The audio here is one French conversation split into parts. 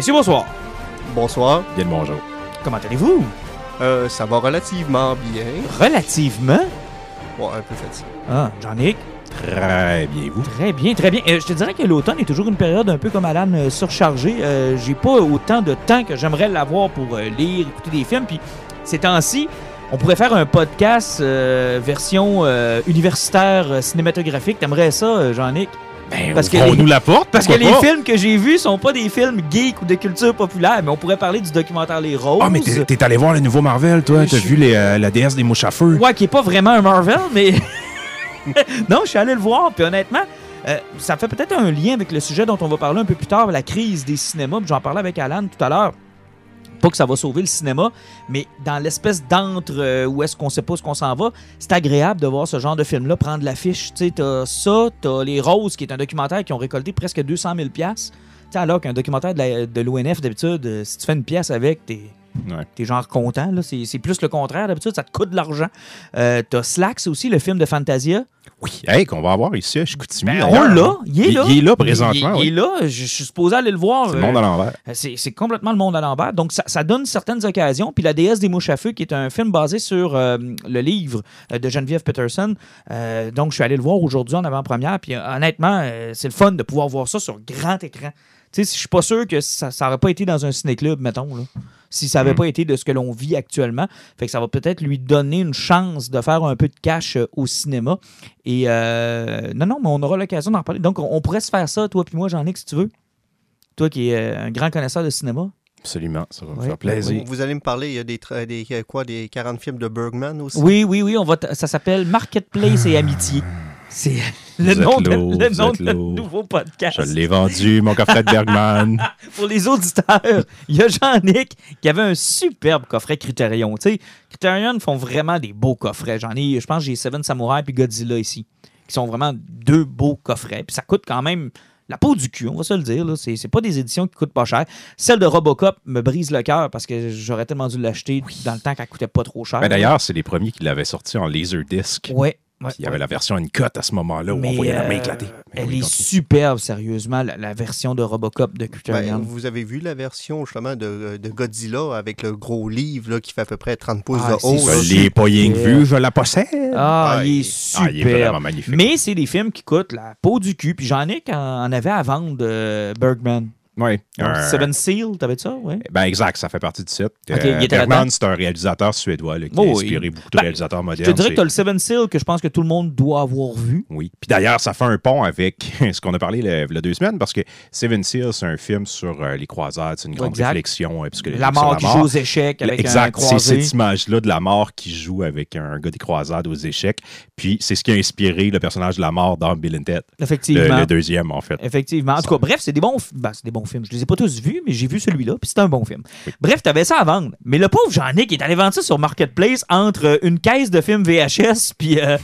Messieurs, bonsoir. Bonsoir. Bien le bonjour. Comment allez-vous? Euh, ça va relativement bien. Relativement? Ouais, un peu fatigué. Ah, Jean-Nic? Très bien, vous? Très bien, très bien. Euh, je te dirais que l'automne est toujours une période un peu comme Alan euh, surchargée. Euh, J'ai pas autant de temps que j'aimerais l'avoir pour euh, lire, écouter des films. Puis ces temps-ci, on pourrait faire un podcast euh, version euh, universitaire euh, cinématographique. T'aimerais ça, euh, Jean-Nic? Ben, Parce que on les- nous l'apporte. Parce que les films que j'ai vus sont pas des films geeks ou de culture populaire, mais on pourrait parler du documentaire Les Roses. Ah, mais t'es t'es allé voir le nouveau Marvel, toi? T'as vu les, euh, la déesse des mouches à feu? Ouais, qui est pas vraiment un Marvel, mais. non, je suis allé le voir, puis honnêtement, euh, ça fait peut-être un lien avec le sujet dont on va parler un peu plus tard, la crise des cinémas. puis J'en parlais avec Alan tout à l'heure. Pas que ça va sauver le cinéma, mais dans l'espèce d'entre euh, où est-ce qu'on sait pas ce qu'on s'en va, c'est agréable de voir ce genre de film-là prendre l'affiche. Tu sais, t'as ça, t'as Les Roses, qui est un documentaire qui ont récolté presque 200 000 piastres. Tu sais, alors qu'un documentaire de l'ONF, d'habitude, euh, si tu fais une pièce avec, t'es Ouais. t'es genre content. là. C'est c'est plus le contraire. D'habitude, ça te coûte de l'argent. Euh, T'as Slacks aussi, le film de Fantasia. Oui, hey, qu'on va avoir ici à Chicoutimi. Ben, on l'a. Il est là. il est là présentement, Il, il oui. est là. Je, suis supposé aller le voir. C'est le monde à Euh, l'envers. c'est c'est complètement le monde à l'envers. Donc, ça, ça donne certaines occasions. Puis La déesse des mouches à feu, qui est un film basé sur euh, le livre euh, de Geneviève Peterson. Euh, donc, je suis allé le voir aujourd'hui en avant-première. Puis, euh, honnêtement, euh, c'est le fun de pouvoir voir ça sur grand écran. Tu sais, je suis pas sûr que ça n'aurait pas été dans un ciné-club, mettons, là. Si ça n'avait Mm. pas été de ce que l'on vit actuellement. Fait que ça va peut-être lui donner une chance de faire un peu de cash euh, au cinéma. Et euh, non, non, mais on aura l'occasion d'en parler. Donc, on, on pourrait se faire ça, toi puis moi, Jean-Nic, si tu veux. Toi qui es euh, un grand connaisseur de cinéma. Absolument, ça va me Ouais. faire plaisir. Vous, vous allez me parler, il y a des, des quoi, des 40 films de Bergman aussi? Oui, oui, oui, on va ça s'appelle Marketplace et Amitié. C'est le Vous nom, de, lourd, le nom de lourd. nouveau podcast. Je l'ai vendu, mon coffret de Bergman. Pour les auditeurs, il y a Jean-Nic qui avait un superbe coffret Criterion. Tu sais, Criterion font vraiment des beaux coffrets. J'en ai, je pense, j'ai Seven Samurai puis Godzilla ici, qui sont vraiment deux beaux coffrets. Puis ça coûte quand même la peau du cul, on va se le dire. là. C'est c'est pas des éditions qui coûtent pas cher. Celle de Robocop me brise le cœur parce que j'aurais tellement dû l'acheter dans le temps qu'elle coûtait pas trop cher. Ben, D'ailleurs, c'est les premiers qui l'avaient sorti en Laserdisc. ouais. Ouais, Il y avait ouais. la version Uncut à ce moment-là où Mais, on voyait la main euh, éclater. Ben Elle oui, est continue. superbe, sérieusement, la, la version de Robocop de Ben, Criterion. vous avez vu la version justement de, de Godzilla avec le gros livre là, qui fait à peu près 30 pouces Ah, de c'est haut. Je l'ai pas rien Super. vu, je la possède. Ah, Ah, il est il- Ah, super. il est vraiment magnifique. Mais c'est des films qui coûtent la peau du cul. Puis j'en ai en, en avait à vendre de Bergman. Oui. Un- Seven Seal, t'avais ça, ouais? Ben exact, ça fait partie du site. Ok, il était Bergman, c'est un réalisateur suédois là, qui Oh, a inspiré beaucoup de Ben, réalisateurs Je modernes. te dirais que t'as le Seven Seal que je pense que tout le monde doit avoir vu. Oui. Puis d'ailleurs, ça fait un pont avec ce qu'on a parlé il y a deux semaines, parce que Seven Seals, c'est un film sur euh, les croisades. C'est une grande Exact. réflexion euh, psychologique La mort qui joue aux échecs avec un Exact, c'est cette image-là de la mort qui joue avec un gars des croisades aux échecs. Puis c'est ce qui a inspiré le personnage de la mort dans Bill and Ted. Effectivement. le deuxième, en fait. Effectivement. En tout cas, bref, c'est des bons, ben, des bons films. Je les ai pas tous vus, mais j'ai vu celui-là, puis c'est un bon film. Bref, t'avais ça à vendre. Mais le pauvre Jean-Nic est allé vendre ça sur Marketplace entre euh, une caisse de films VHS, puis euh,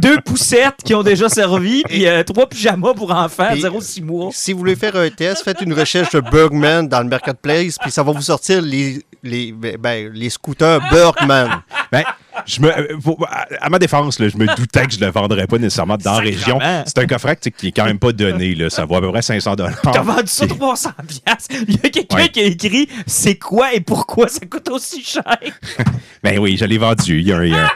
deux- poussettes qui ont déjà servi, puis euh, trois pyjamas pour enfants, Et- 0-6 mois. Si vous voulez faire un test, faites une recherche de Bergman dans le marketplace, puis ça va vous sortir les, les, ben, les scooters Bergman. Ben, je me, euh, pour- à, ma défense, là, je me doutais que je ne le vendrais pas nécessairement dans la région. C'est un coffret qui est quand même pas donné. Là. Ça vaut à peu près 500 T'as vendu ça 300 piastres. Il y a quelqu'un Ouais. qui a écrit c'est quoi et pourquoi ça coûte aussi cher. Ben oui, je l'ai vendu. Il y a un,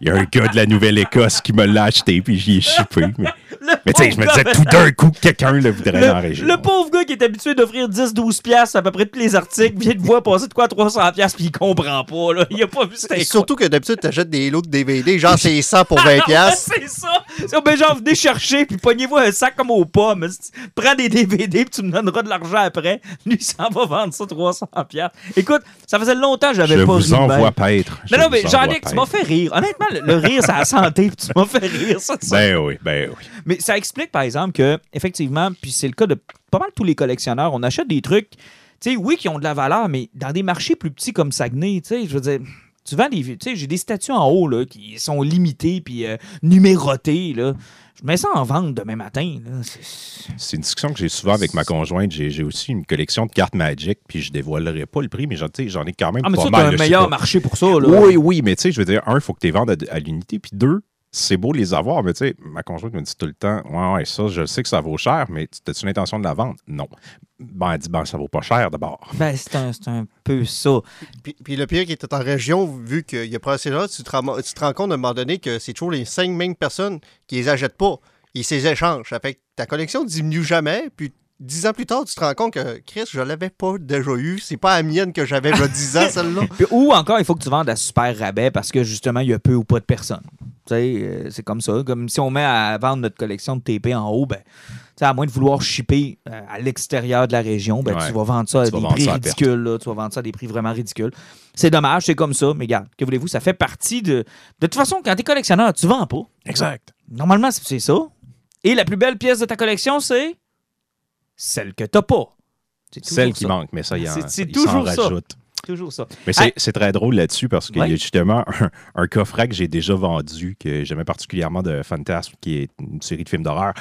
il y a- un gars de la Nouvelle-Écosse qui me l'a acheté, puis j'y ai chippé. Mais, mais tu sais, je me disais tout d'un coup que quelqu'un le voudrait dans la Le, région. le pauvre gars qui est habitué d'offrir 10-12 piastres à peu près tous les articles vient de voir passer de quoi à 300 piastres puis il comprend pas. Là. Il a pas vu c'était surtout que d'habitude, tu achètes des lots de DVD, genre c'est 100 pour 20 piastres. c'est ça. Si, ben genre, venez chercher, puis pognez-vous un sac comme aux pommes. Prends des DVD, puis tu me donneras de l'argent après. Lui, ça va vendre ça 300 pièces. Écoute, ça faisait longtemps que j'avais Je pas vous ri de envoie paître. Je Non, non, vous mais Jean-Luc, tu m'as fait rire. Honnêtement, le, le rire, c'est la santé, puis tu m'as fait rire. Ça, ça. Ben oui, ben oui. Mais ça explique, par exemple, que, effectivement, puis c'est le cas de pas mal tous les collectionneurs, on achète des trucs, tu sais, oui, qui ont de la valeur, mais dans des marchés plus petits comme Saguenay, tu sais, je veux dire, tu vends des. Tu sais, j'ai des statues en haut, là, qui sont limitées puis euh, numérotées, là. Je mets ça en vente demain matin. C'est- une discussion que j'ai souvent avec ma conjointe. J'ai aussi une collection de cartes Magic, puis je dévoilerai pas le prix, mais j'en ai quand même Ah, mais pas ça, mal. un meilleur marché pour ça, là. Oui, oui, mais tu sais, je veux dire, un, il faut que tu les vendes à, à l'unité, puis deux, c'est beau de les avoir, mais tu sais, ma conjointe me dit tout le temps, ouais, ouais, ça, je sais que ça vaut cher, mais as-tu l'intention de la vendre? Non. Ben, elle dit, ben, ça vaut pas cher d'abord. Ben, c'est un, c'est un peu ça. Puis, puis le pire qui était en région, vu qu'il y a pas assez là, tu te, ram- tu te rends compte à un moment donné que c'est toujours les cinq mêmes personnes qui les achètent pas. Ils les échangent. Ça fait que ta collection diminue jamais. Puis dix ans plus tard, tu te rends compte que Chris, je l'avais pas déjà eu. C'est pas la mienne que j'avais il y a dix ans, celle-là. Ou encore, il faut que tu vendes à super rabais parce que justement, il y a peu ou pas de personnes. Tu sais, euh, c'est comme ça. Comme si on met à vendre notre collection de TP en haut, ben, tu sais, à moins de vouloir shipper euh, à l'extérieur de la région, ben, Ouais. tu vas vendre ça à Tu des prix ça à perte. ridicules. là. Tu vas vendre ça à des prix vraiment ridicules. C'est dommage, c'est comme ça, mais regarde, que voulez-vous, ça fait partie de. De toute façon, quand tu es collectionneur, tu vends pas. Exact. Normalement, c'est ça. Et la plus belle pièce de ta collection, c'est? Celle que t'as pas. Celle qui ça. manque, mais ça, il, en, C'est- toujours ça. rajoute. Toujours ça. Mais c'est très drôle là-dessus parce qu'il y a justement un, un coffret que j'ai déjà vendu, que j'aimais particulièrement de Fantasme, qui est une série de films d'horreur.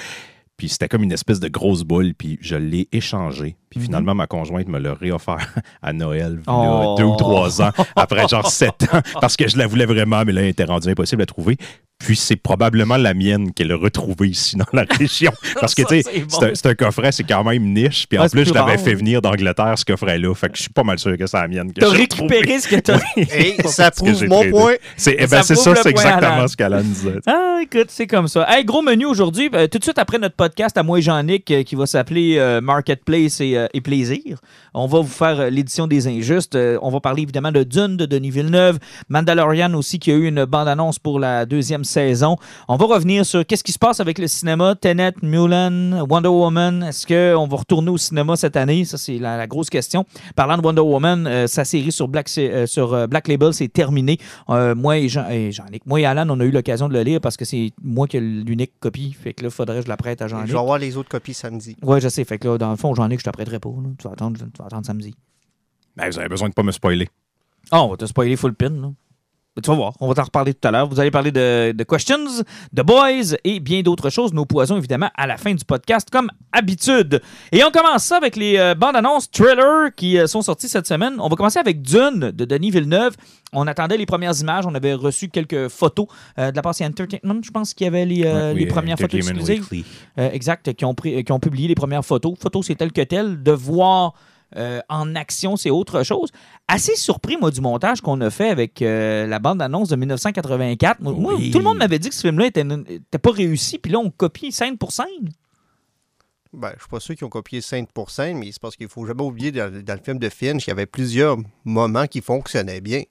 Puis c'était comme une espèce de grosse boule, puis je l'ai échangé. Puis Mhm. finalement, ma conjointe me l'a réoffert à Noël, il y Oh. a deux ou trois ans, après genre sept ans, parce que je la voulais vraiment, mais là, elle était rendue impossible à trouver. Puis c'est probablement la mienne qu'elle a retrouvée ici dans la région. Parce que, tu sais, c'est bon. un- coffret, c'est quand même niche. Puis en plus, plus je l'avais fait venir d'Angleterre, ce coffret-là. Fait que je suis pas mal sûr que c'est la mienne que T'as récupéré ce que t'as. Et ça prouve mon point. C'est eh Ça ben, ça, c'est exactement ce qu'Alan disait. Ah, écoute, c'est comme ça. Hey, gros menu aujourd'hui. Euh, tout de suite après notre podcast à moi et Jean-Nic euh, qui va s'appeler euh, Marketplace et, euh, et Plaisir, on va vous faire euh, l'édition des Injustes. Euh, on va parler évidemment de Dune de Denis Villeneuve, Mandalorian aussi qui a eu une bande-annonce pour la deuxième saison. On va revenir sur qu'est-ce qui se passe avec le cinéma, Tenet, Mulan, Wonder Woman. Est-ce qu'on va retourner au cinéma cette année? Ça, c'est la, la grosse question. Parlant de Wonder Woman, euh, sa série sur Black, euh, sur, euh, Black Label, c'est terminé. Euh, moi et Jean, et Jean-Nic, moi et Alan, on a eu l'occasion de le lire parce que c'est moi qui ai l'unique copie. Fait que là, faudrait que je la prête à Je Jean-Nic. vais avoir les autres copies samedi. Ouais, je sais. Fait que là, dans le fond, Jean-Nic, je te prêterai pas. là. Tu, vas attendre, tu vas attendre samedi. Ben, vous avez besoin de pas me spoiler. Ah, on va te spoiler full pin. Là. Tu vas voir, on va t'en reparler tout à l'heure. Vous allez parler de, de Questions, de Boys et bien d'autres choses. Nos poisons, évidemment, à la fin du podcast, comme habitude. Et on commence ça avec les euh, bandes annonces trailers qui euh, sont sorties cette semaine. On va commencer avec Dune de Denis Villeneuve. On attendait les premières images. On avait reçu quelques photos euh, de la part de Entertainment. Je pense qu'il y avait les, les premières photos exclusives. Exact, qui ont, pris- qui ont publié les premières photos. Photos, c'est tel que tel. De voir euh, en action, c'est autre chose. Assez surpris, moi, du montage qu'on a fait avec euh, la bande-annonce de 1984. Moi, Oui. tout le monde m'avait dit que ce film-là était, était pas réussi, puis là, on copie scène pour scène. Ben, je suis pas sûr qu'ils ont copié scène pour scène, mais c'est parce qu'il faut jamais oublier dans, dans le film de Finch, il y avait plusieurs moments qui fonctionnaient bien.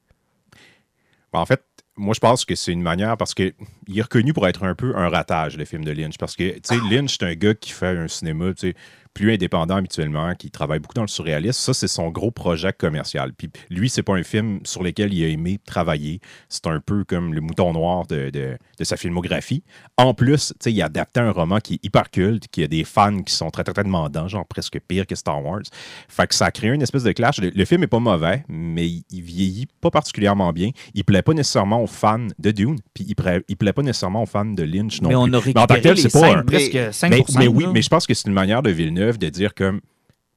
Ben, En fait, moi, je pense que c'est une manière parce que il est reconnu pour être un peu un ratage, le film de Lynch. Parce que, tu sais, Lynch, c'est un gars qui fait un cinéma, tu sais, plus indépendant habituellement, qui travaille beaucoup dans le surréalisme. Ça, c'est son gros projet commercial. Puis lui, c'est pas un film sur lequel il a aimé travailler. C'est un peu comme le mouton noir de, de- de sa filmographie. En plus, il a adapté un roman qui est hyper culte, qui a des fans qui sont très, très, très demandants, genre presque pire que Star Wars. Fait que ça a créé une espèce de clash. Le, le film est pas mauvais, mais il, il vieillit pas particulièrement bien. Il plaît pas nécessairement aux fans de Dune, puis il, plaît- il plaît pas nécessairement aux fans de Lynch non mais on plus. a en tant que tel, c'est pas un- presque 5 mais, pour mais oui, mais je pense que c'est une manière de Villeneuve de dire comme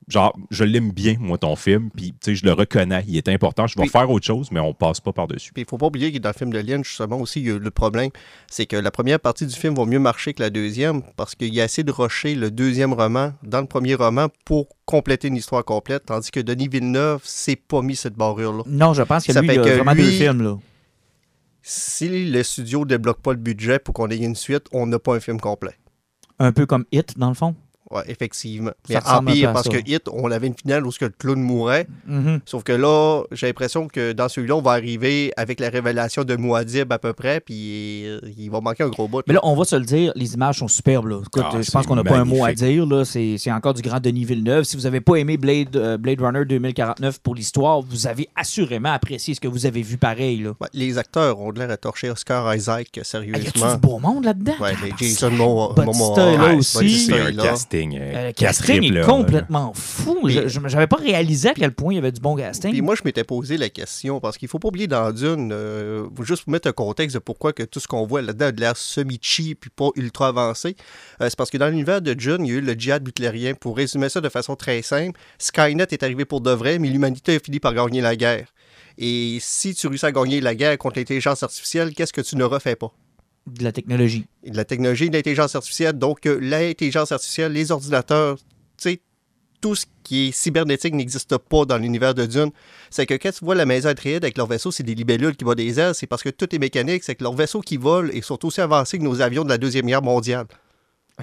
genre je l'aime bien moi ton film puis tu sais je le reconnais il est important je vais Puis- faire autre chose mais on passe pas par dessus Puis il faut pas oublier que dans le film de Lynch, justement, aussi, il y a le problème, c'est que la première partie du film va mieux marcher que la deuxième, parce qu'il y a assez de rusher le deuxième roman dans le premier roman pour compléter une histoire complète, tandis que Denis Villeneuve s'est pas mis cette barrure-là. Non, je pense que Ça lui, fait il a que vraiment lui- deux films. Là. Si le studio débloque pas le budget pour qu'on ait une suite, on n'a pas un film complet. Un peu comme Hit, dans le fond. Ouais, effectivement. Ça Mais à parce ça. que Hit, on avait une finale où ce que le clown mourait. Mhm. Sauf que là, j'ai l'impression que dans celui-là, on va arriver avec la révélation de Muad'Dib à peu près, puis euh, il va manquer un gros bout. Mais là, on va se le dire, les images sont superbes. Là. Écoute, Ah, je pense qu'on n'a pas un mot à dire. là. C'est c'est encore du grand Denis Villeneuve. Si vous n'avez pas aimé Blade, euh, Blade Runner 2049 pour l'histoire, vous avez assurément apprécié ce que vous avez vu pareil. Là. Ouais, les acteurs ont de l'air à torcher Oscar Isaac, Ah, y a-tu sérieusement. du beau monde là-dedans? Ouais, les Tabarnak, Jason Momoa. Là Ouais, aussi. Casting. Euh, euh, le casting est là. complètement fou. Puis- Je- J'avais pas réalisé à quel point il y avait du bon casting. Puis moi, je m'étais posé la question, parce qu'il faut pas oublier dans Dune, euh, juste pour mettre un contexte de pourquoi que tout ce qu'on voit là-dedans a de l'air semi-cheap puis pas ultra avancé. Euh, c'est parce que dans l'univers de Dune, il y a eu le djihad butlérien. Pour résumer ça de façon très simple, Skynet est arrivé pour de vrai, mais l'humanité a fini par gagner la guerre. Et si tu réussis à gagner la guerre contre l'intelligence artificielle, qu'est-ce que tu ne refais pas? De la technologie. de la technologie, de l'intelligence artificielle. Donc, euh, l'intelligence artificielle, les ordinateurs, tu sais, tout ce qui est cybernétique n'existe pas dans l'univers de Dune. C'est que quand tu vois la maison Atreides avec leur vaisseau, c'est des libellules qui volent des ailes, c'est parce que tout est mécanique, c'est que leurs vaisseaux qui volent et sont aussi avancés que nos avions de la Deuxième Guerre mondiale.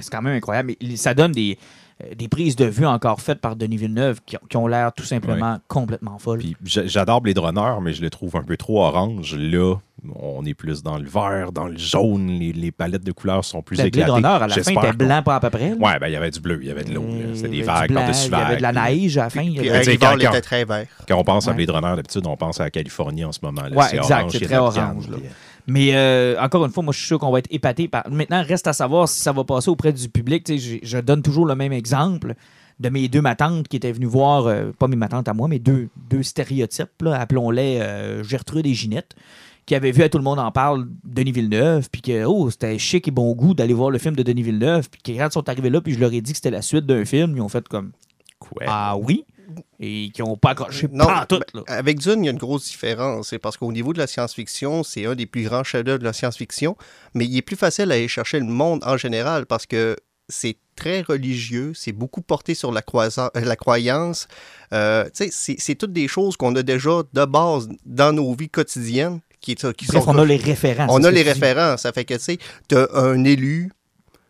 C'est quand même incroyable. Mais ça donne des, euh, des prises de vue encore faites par Denis Villeneuve qui, ont- qui ont l'air tout simplement complètement folles. J'adore Blade Runner, mais je le trouve un peu trop orange. Là, on est plus dans le vert, dans le jaune. Les, les palettes de couleurs sont plus Le Blade éclatées. Runner, à la fin, J'espère était blanc pas à peu près. là. Ouais, ben il y avait du bleu, il y avait de l'eau. Et C'était il y des vagues par-dessus Il y avait de la neige à la fin. il y avait- quand- était très vert. Quand on pense à. Blade Runner, d'habitude, on pense à la Californie en ce moment. là. Ouais, c'est exact, c'est très orange, Mais euh, encore une fois, moi, je suis sûr qu'on va être épaté par. Maintenant, reste à savoir si ça va passer auprès du public. Je, je donne toujours le même exemple de mes deux matantes qui étaient venues voir, euh, pas mes matantes à moi, mais deux, deux stéréotypes, là, appelons-les euh, Gertrude et Ginette, qui avaient vu à tout le monde en parle Denis Villeneuve, puis que oh, c'était chic et bon goût d'aller voir le film de Denis Villeneuve, puis que quand ils sont arrivés là, puis je leur ai dit que c'était la suite d'un film, ils ont fait comme Ouais. Ah oui, et qui n'ont pas accroché Non, pas tout. ben, avec Dune, il y a une grosse différence. C'est parce qu'au niveau de la science-fiction, c'est un des plus grands chefs-d'œuvre de la science-fiction, mais il est plus facile à aller chercher le monde en général parce que c'est très religieux, c'est beaucoup porté sur la, croisa- euh, la croyance. Euh, tu sais, c'est c'est toutes des choses qu'on a déjà de base dans nos vies quotidiennes. Qui, qui Bref, sont on a les références. on a les références. Ça fait que, tu sais, tu as un élu,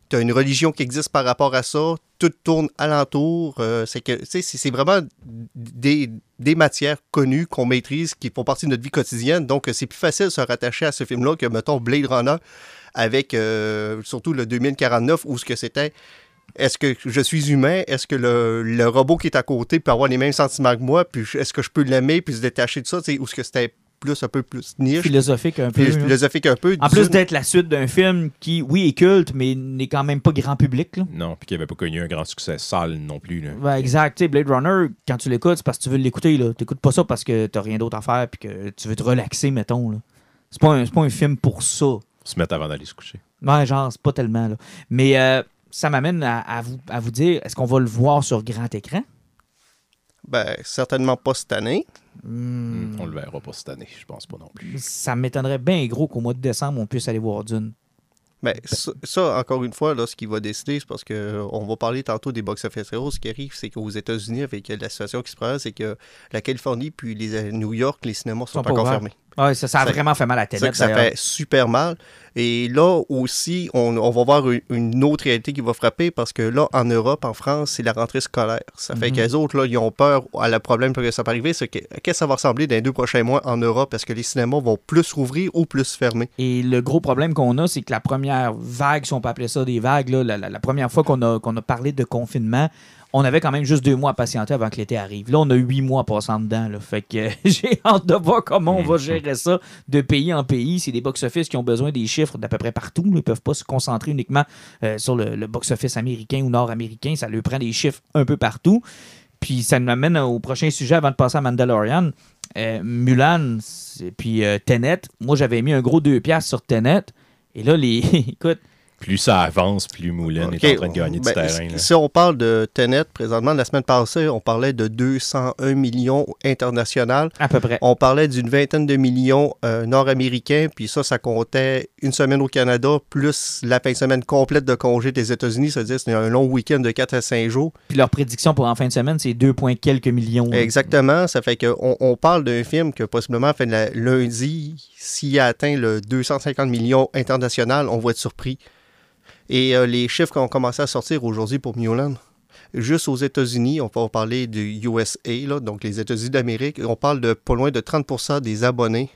tu as une religion qui existe par rapport à ça, tout tourne alentour. euh, c'est que, c'est vraiment des, des matières connues qu'on maîtrise, qui font partie de notre vie quotidienne. Donc, c'est plus facile de se rattacher à ce film-là que, mettons, Blade Runner, avec euh, surtout le 2049, où ce que c'était. Est-ce que je suis humain? Est-ce que le, le robot qui est à côté peut avoir les mêmes sentiments que moi? Puis est-ce que je peux l'aimer puis se détacher de ça? Ou est-ce que c'était plus un peu plus niche? philosophique un peu. Philosophique un peu. En plus d'être la suite d'un film qui, oui, est culte, mais n'est quand même pas grand public. Là. Non, puis qui n'avait pas connu un grand succès sale non plus. là. Exact. Blade Runner, quand tu l'écoutes, c'est parce que tu veux l'écouter. Tu n'écoutes pas ça parce que tu rien d'autre à faire puis que tu veux te relaxer, mettons. là. C'est pas, un- c'est pas un film pour ça. Se mettre avant d'aller se coucher. Ouais, genre, c'est pas tellement. Là. Mais euh, ça m'amène à, à vous, à vous dire est-ce qu'on va le voir sur grand écran? Ben, certainement pas cette année. Hmm, On le verra pas cette année, je pense pas non plus. Ça m'étonnerait bien gros qu'au mois de décembre, on puisse aller voir Dune. Ben, ça, ça, encore une fois, là, ce qui va décider, c'est parce que euh, on va parler tantôt des box-office heroes. Ce qui arrive, c'est qu'aux États-Unis, avec la situation qui se présente, c'est que la Californie puis les, euh, New York, les cinémas sont, Sont encore fermés. Ouais, ça, ça a Ça- vraiment fait mal à la tête. ça fait super mal. Et là aussi, on, on va voir une, autre réalité qui va frapper parce que là, en Europe, en France, c'est la rentrée scolaire. Ça fait Mhm. que les autres, là, ils ont peur à le problème que ça peut arriver. C'est que qu'est-ce que ça va ressembler dans les deux prochains mois en Europe? Est-ce que les cinémas vont plus rouvrir ou plus fermer? Et le gros problème qu'on a, c'est que la première vague, si on peut appeler ça des vagues, là, la, la- la première fois qu'on a, qu'on a parlé de confinement, on avait quand même juste deux mois à patienter avant que l'été arrive. Là, on a huit mois passant dedans. Là. Fait que euh, j'ai hâte de voir comment on va gérer ça de pays en pays. C'est des box-office qui ont besoin des chiffres d'à peu près partout. Ils ne peuvent pas se concentrer uniquement euh, sur le, le box-office américain ou nord-américain. Ça leur prend des chiffres un peu partout. Puis ça nous amène au prochain sujet avant de passer à Mandalorian. Euh, Mulan, puis euh, Tenet. Moi, j'avais mis un gros 2 piastres sur Tenet. Et là, les. Écoute, Plus ça avance, plus Moulin est en train de gagner ben, du terrain. là. Si on parle de Tenet, présentement, la semaine passée, on parlait de 201 millions international. à peu près. On parlait d'une vingtaine de millions euh, nord-américains, puis ça, ça comptait une semaine au Canada, plus la fin de semaine complète de congé des États-Unis, c'est-à-dire c'est un long week-end de 4 à 5 jours. Puis leur prédiction pour en fin de semaine, c'est 2, points quelques millions. là. Exactement, ça fait qu'on on parle d'un film que possiblement fait la- lundi, s'il a atteint le 250 millions international, on va être surpris. Et euh, les chiffres qui ont commencé à sortir aujourd'hui pour Mulan, juste aux États-Unis, on va parler du USA, là, donc les États-Unis d'Amérique, on parle de pas loin de 30% des abonnés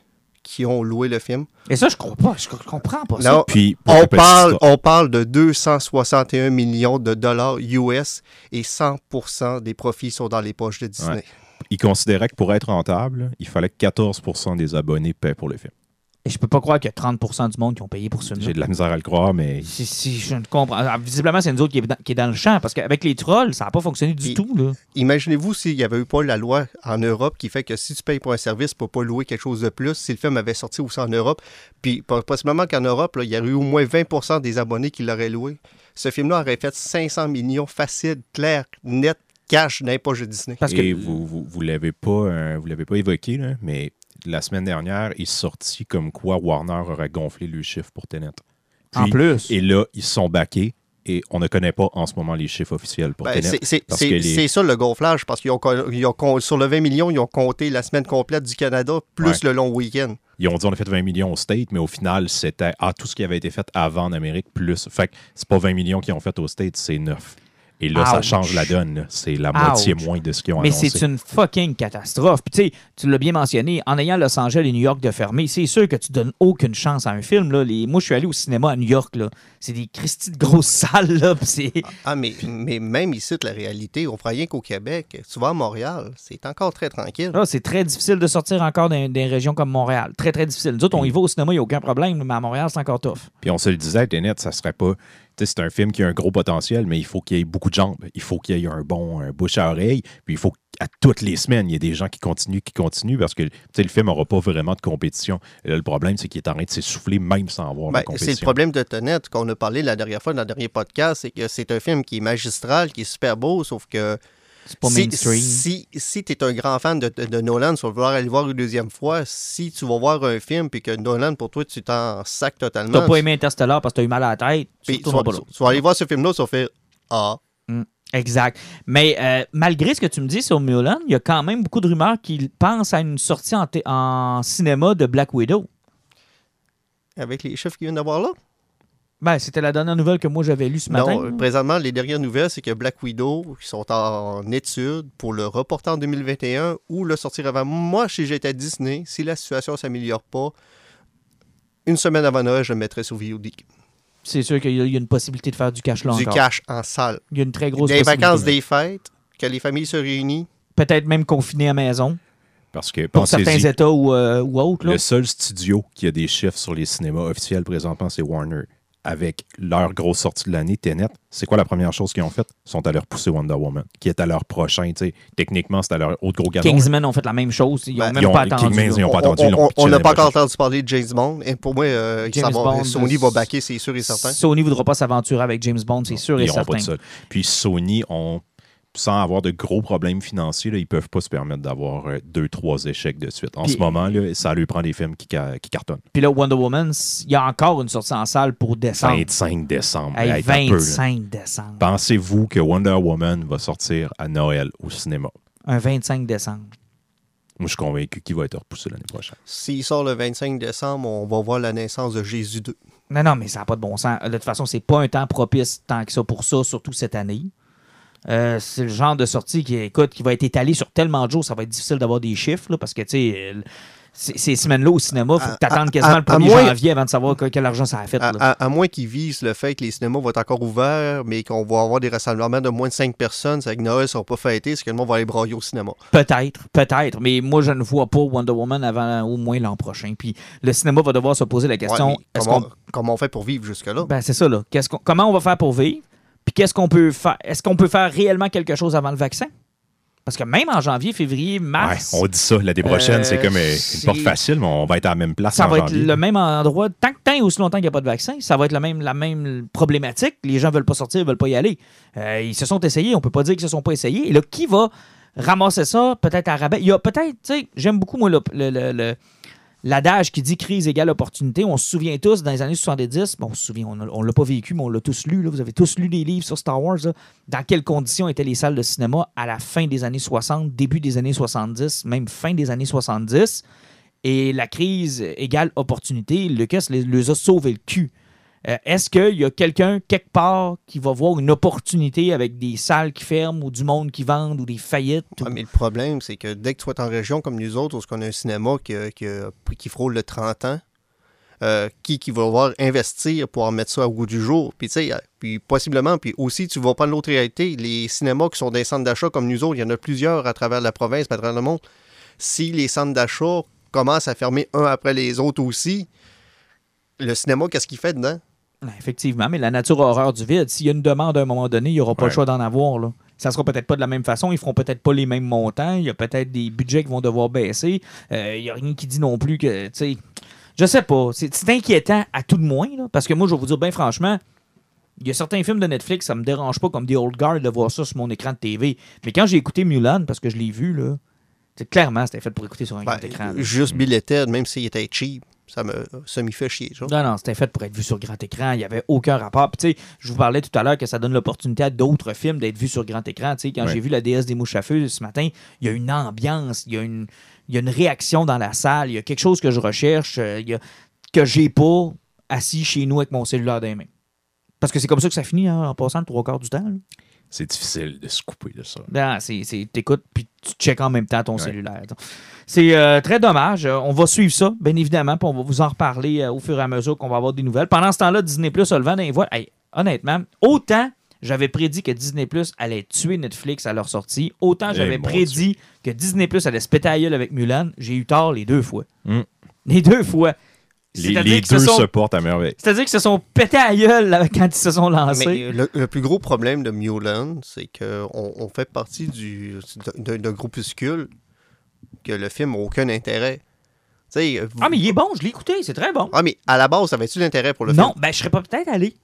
qui ont loué le film. Et ça, je crois pas. Je comprends pas ça. Puis, parle, on parle de 261 millions de dollars US et 100% des profits sont dans les poches de Disney. Ouais. ils considéraient que pour être rentable, il fallait que 14% des abonnés paient pour le film. Et je peux pas croire qu'il y a 30% du monde qui ont payé pour ce film. J'ai de la misère à le croire, mais Si, si, je ne comprends. Ah, Visiblement, c'est nous autres qui est, dans, qui est dans le champ parce qu'avec les trolls, ça n'a pas fonctionné du tout. Là. Imaginez-vous s'il n'y avait eu pas la loi en Europe qui fait que si tu payes pour un service pour pas louer quelque chose de plus, si le film avait sorti aussi en Europe, puis po- possiblement qu'en Europe, là, il y aurait eu au moins 20% des abonnés qui l'auraient loué. Ce film-là aurait fait 500 millions facile, clair, net, cash dans les poches de Disney. Parce et que vous vous, vous l'avez pas euh, vous l'avez pas évoqué là, mais la semaine dernière, il est sorti comme quoi Warner aurait gonflé le chiffre pour Tenet. en plus, Et là, ils se sont baqués et on ne connaît pas en ce moment les chiffres officiels pour Ben, Tenet. c'est- les- ça le gonflage, parce qu'ils ont, ils sur le 20 millions, ils ont compté la semaine complète du Canada plus Ouais. le long week-end. Ils ont dit on a fait 20 millions au State, mais au final, c'était ah, tout ce qui avait été fait avant en Amérique plus. Fait que c'est pas 20 millions qu'ils ont fait au State, c'est 9. Et là, ça change la donne. C'est la moitié Ouch. moins de ce qu'ils ont mais annoncé. c'est une fucking catastrophe. Puis tu sais, tu l'as bien mentionné, en ayant Los Angeles et New York de fermer, c'est sûr que tu donnes aucune chance à un film. Là. Les... Moi, je suis allé au cinéma à New York. là. C'est des Christy de grosses salles. Là, c'est... Ah, mais, mais même ici, la réalité, on fera rien qu'au Québec. Tu vas à Montréal, c'est encore très tranquille. Là, c'est très difficile de sortir encore dans des régions comme Montréal. Très, très difficile. Nous autres, on y va au cinéma, il n'y a aucun problème, mais à Montréal, c'est encore tough. Puis on se le disait, Tenet, ça serait pas. C'est un film qui a un gros potentiel, mais il faut qu'il y ait beaucoup de jambes. Il faut qu'il y ait un bon un bouche à oreille. Puis il faut qu'à toutes les semaines, il y ait des gens qui continuent, qui continuent, parce que le film n'aura pas vraiment de compétition. Et là, le problème, c'est qu'il est en train de s'essouffler même sans avoir Ben, de c'est le compétition. problème de Tenet qu'on a parlé la dernière fois dans le dernier podcast, c'est que c'est un film qui est magistral, qui est super beau, sauf que C'est pas si, mainstream. si, si tu es un grand fan de, Nolan, tu vas vouloir aller voir une deuxième fois, si tu vas voir un film puis que Nolan, pour toi, tu t'en sacs totalement, T'as pas aimé Interstellar parce que t'as eu mal à la tête, tu puis tu, vas, tu aller voir ce film-là, tu vas faire Ah, Exact. Mais euh, malgré ce que tu me dis sur Mulan, il y a quand même beaucoup de rumeurs qui pensent à une sortie en, en cinéma de Black Widow. avec les chiffres qu'il vient d'avoir là? Ben, c'était la dernière nouvelle que moi j'avais lue ce matin. Non, euh, présentement, les dernières nouvelles, c'est que Black Widow, ils sont en étude pour le reporter en 2021 ou le sortir avant. Moi, si j'étais à Disney, si la situation ne s'améliore pas, une semaine avant Noël, je le mettrais sur VOD. C'est sûr qu'il y a une possibilité de faire du cash là Du encore. cash en salle. Il y a une très grosse Des possibilité. vacances, des fêtes, que les familles se réunissent. Peut-être même confiné à maison Parce que pour certains États ou, euh, ou autres. là. le seul studio qui a des chiffres sur les cinémas officiels présentement, c'est Warner. Avec leur grosse sortie de l'année, Tenet, c'est quoi la première chose qu'ils ont faite? Ils sont allés repousser Wonder Woman, qui est à leur prochain. Techniquement, c'est à leur autre gros gadon. Kingsman ont fait la même chose. Ils n'ont Ben, même ils ont- pas attendu. Ils ont pas On- attendu, n'a pas encore entendu parler de James Bond. Et pour moi, euh, James va- Bond, Sony va backer, c'est sûr et certain. Sony ne voudra pas s'aventurer avec James Bond, c'est sûr et Ils n'auront pas certain. de ça. Puis Sony, ont, sans avoir de gros problèmes financiers, là, ils peuvent pas se permettre d'avoir euh, deux, trois échecs de suite. En Puis- ce moment, là, ça lui prend des films qui, ca- qui cartonnent. Puis là, Wonder Woman, il y a encore une sortie en salle pour décembre. 25 décembre. Hey, Hey, t'as peu, là. 25 décembre. Pensez-vous que Wonder Woman va sortir à Noël au cinéma? Un 25 décembre. Moi, je suis convaincu qu'il va être repoussé l'année prochaine. S'il sort le 25 décembre, on va voir la naissance de Jésus 2. Non, non, mais ça n'a pas de bon sens. De toute façon, c'est pas un temps propice tant que ça pour ça, surtout cette année. Euh, c'est le genre de sortie qui, écoute, qui va être étalé sur tellement de jours, ça va être difficile d'avoir des chiffres, là, parce que, tu sais, euh, ces semaines-là au cinéma, il faut que tu attendes quasiment à- le 1er à moins- janvier avant de savoir que- quel argent ça a fait. À, là. à- à moins qu'ils visent le fait que les cinémas vont être encore ouverts, mais qu'on va avoir des rassemblements de moins de 5 personnes, c'est que Noël ne sera pas fêté, c'est que le monde va aller brailler au cinéma? Peut-être, peut-être, mais moi, je ne vois pas Wonder Woman avant au moins l'an prochain. Puis le cinéma va devoir se poser la question Ouais, comment, on fait pour vivre jusque-là? Ben, c'est ça, là. Comment on va faire pour vivre? Puis qu'est-ce qu'on peut faire? Est-ce qu'on peut faire réellement quelque chose avant le vaccin? Parce que même en janvier, février, mars, Ouais, on dit ça. L'année prochaine, Euh, c'est comme euh, une porte facile, mais on va être à la même place ça en va être le même endroit. Tant que tant et aussi longtemps qu'il n'y a pas de vaccin, ça va être le même, la même problématique. Les gens veulent pas sortir, veulent pas y aller. Euh, ils se sont essayés. On peut pas dire qu'ils se sont pas essayés. Et là, qui va ramasser ça? Peut-être à rabais. Il y a peut-être, tu sais, j'aime beaucoup, moi, le- le- le- l'adage qui dit crise égale opportunité. On se souvient tous, dans les années 70, bon, on se souvient, on ne l'a pas vécu, mais on l'a tous lu. là. Vous avez tous lu des livres sur Star Wars. Dans quelles conditions étaient les salles de cinéma à la fin des années 60, début des années 70, même fin des années 70. Et la crise égale opportunité. Lucas les, les a sauvé le cul. Euh, Est-ce qu'il y a quelqu'un quelque part qui va voir une opportunité avec des salles qui ferment ou du monde qui vendent ou des faillites? ou- mais le problème, c'est que dès que tu es en région comme nous autres, où on a un cinéma qui, a- qui frôle le 30 ans, euh, qui, qui va devoir investir pour en mettre ça au goût du jour? Puis, tu sais, euh, puis possiblement, puis aussi, tu vas prendre l'autre réalité. Les cinémas qui sont des centres d'achat comme nous autres, il y en a plusieurs à travers la province, à travers le monde. Si les centres d'achat commencent à fermer un après les autres aussi, le cinéma, qu'est-ce qu'il fait dedans? Ouais, Effectivement, mais la nature a horreur du vide. S'il y a une demande à un moment donné, il n'y aura pas Ouais. le choix d'en avoir. Là. Ça sera peut-être pas de la même façon. Ils feront peut-être pas les mêmes montants. Il y a peut-être des budgets qui vont devoir baisser. Euh, Il n'y a rien qui dit non plus que, tu sais, je sais pas. C'est inquiétant à tout de moins, là, parce que moi, je vais vous dire bien franchement, il y a certains films de Netflix, ça me dérange pas comme The Old Guard de voir ça sur mon écran de TV. Mais quand j'ai écouté Mulan, parce que je l'ai vu, là, c'est clairement, c'était fait pour écouter sur un Ben, grand écran. là. juste Bill Ted, même s'il était cheap, ça me, ça m'y fait chier. ça. Non, non, c'était fait pour être vu sur grand écran. Il n'y avait aucun rapport. Puis, tu sais, je vous parlais tout à l'heure que ça donne l'opportunité à d'autres films d'être vus sur grand écran. Tu sais, quand Ouais. j'ai vu La déesse des mouches à feu ce matin, il y a une ambiance, il y a une, il y a une réaction dans la salle, il y a quelque chose que je recherche, euh, il y a, que j'ai pas assis chez nous avec mon cellulaire dans les mains. Parce que c'est comme ça que ça finit hein, en passant le trois quarts du temps. là. C'est difficile de se couper de ça. Non, c'est, c'est, t'écoutes puis tu checkes en même temps ton Ouais. cellulaire. C'est euh, très dommage. Euh, on va suivre ça, bien évidemment, puis on va vous en reparler euh, au fur et à mesure qu'on va avoir des nouvelles. Pendant ce temps-là, Disney Plus a le vent dans les voiles. Hey, honnêtement, autant j'avais prédit que Disney Plus allait tuer Netflix à leur sortie, autant Eh, j'avais prédit que Disney Plus allait se péter à avec Mulan. J'ai eu tort les deux fois. Mm. Les deux fois. Les, deux sont- se portent à merveille. C'est-à-dire qu'ils se sont pétés à gueule là, quand ils se sont lancés. Mais le, le plus gros problème de Mulan, c'est qu'on on fait partie du- d'un d'un groupuscule que le film n'a aucun intérêt. Vous- Ah, mais il est bon, je l'ai écouté, c'est très bon. Ah, mais à la base, ça avait-tu l'intérêt pour le non, film? ben je serais pas peut-être allé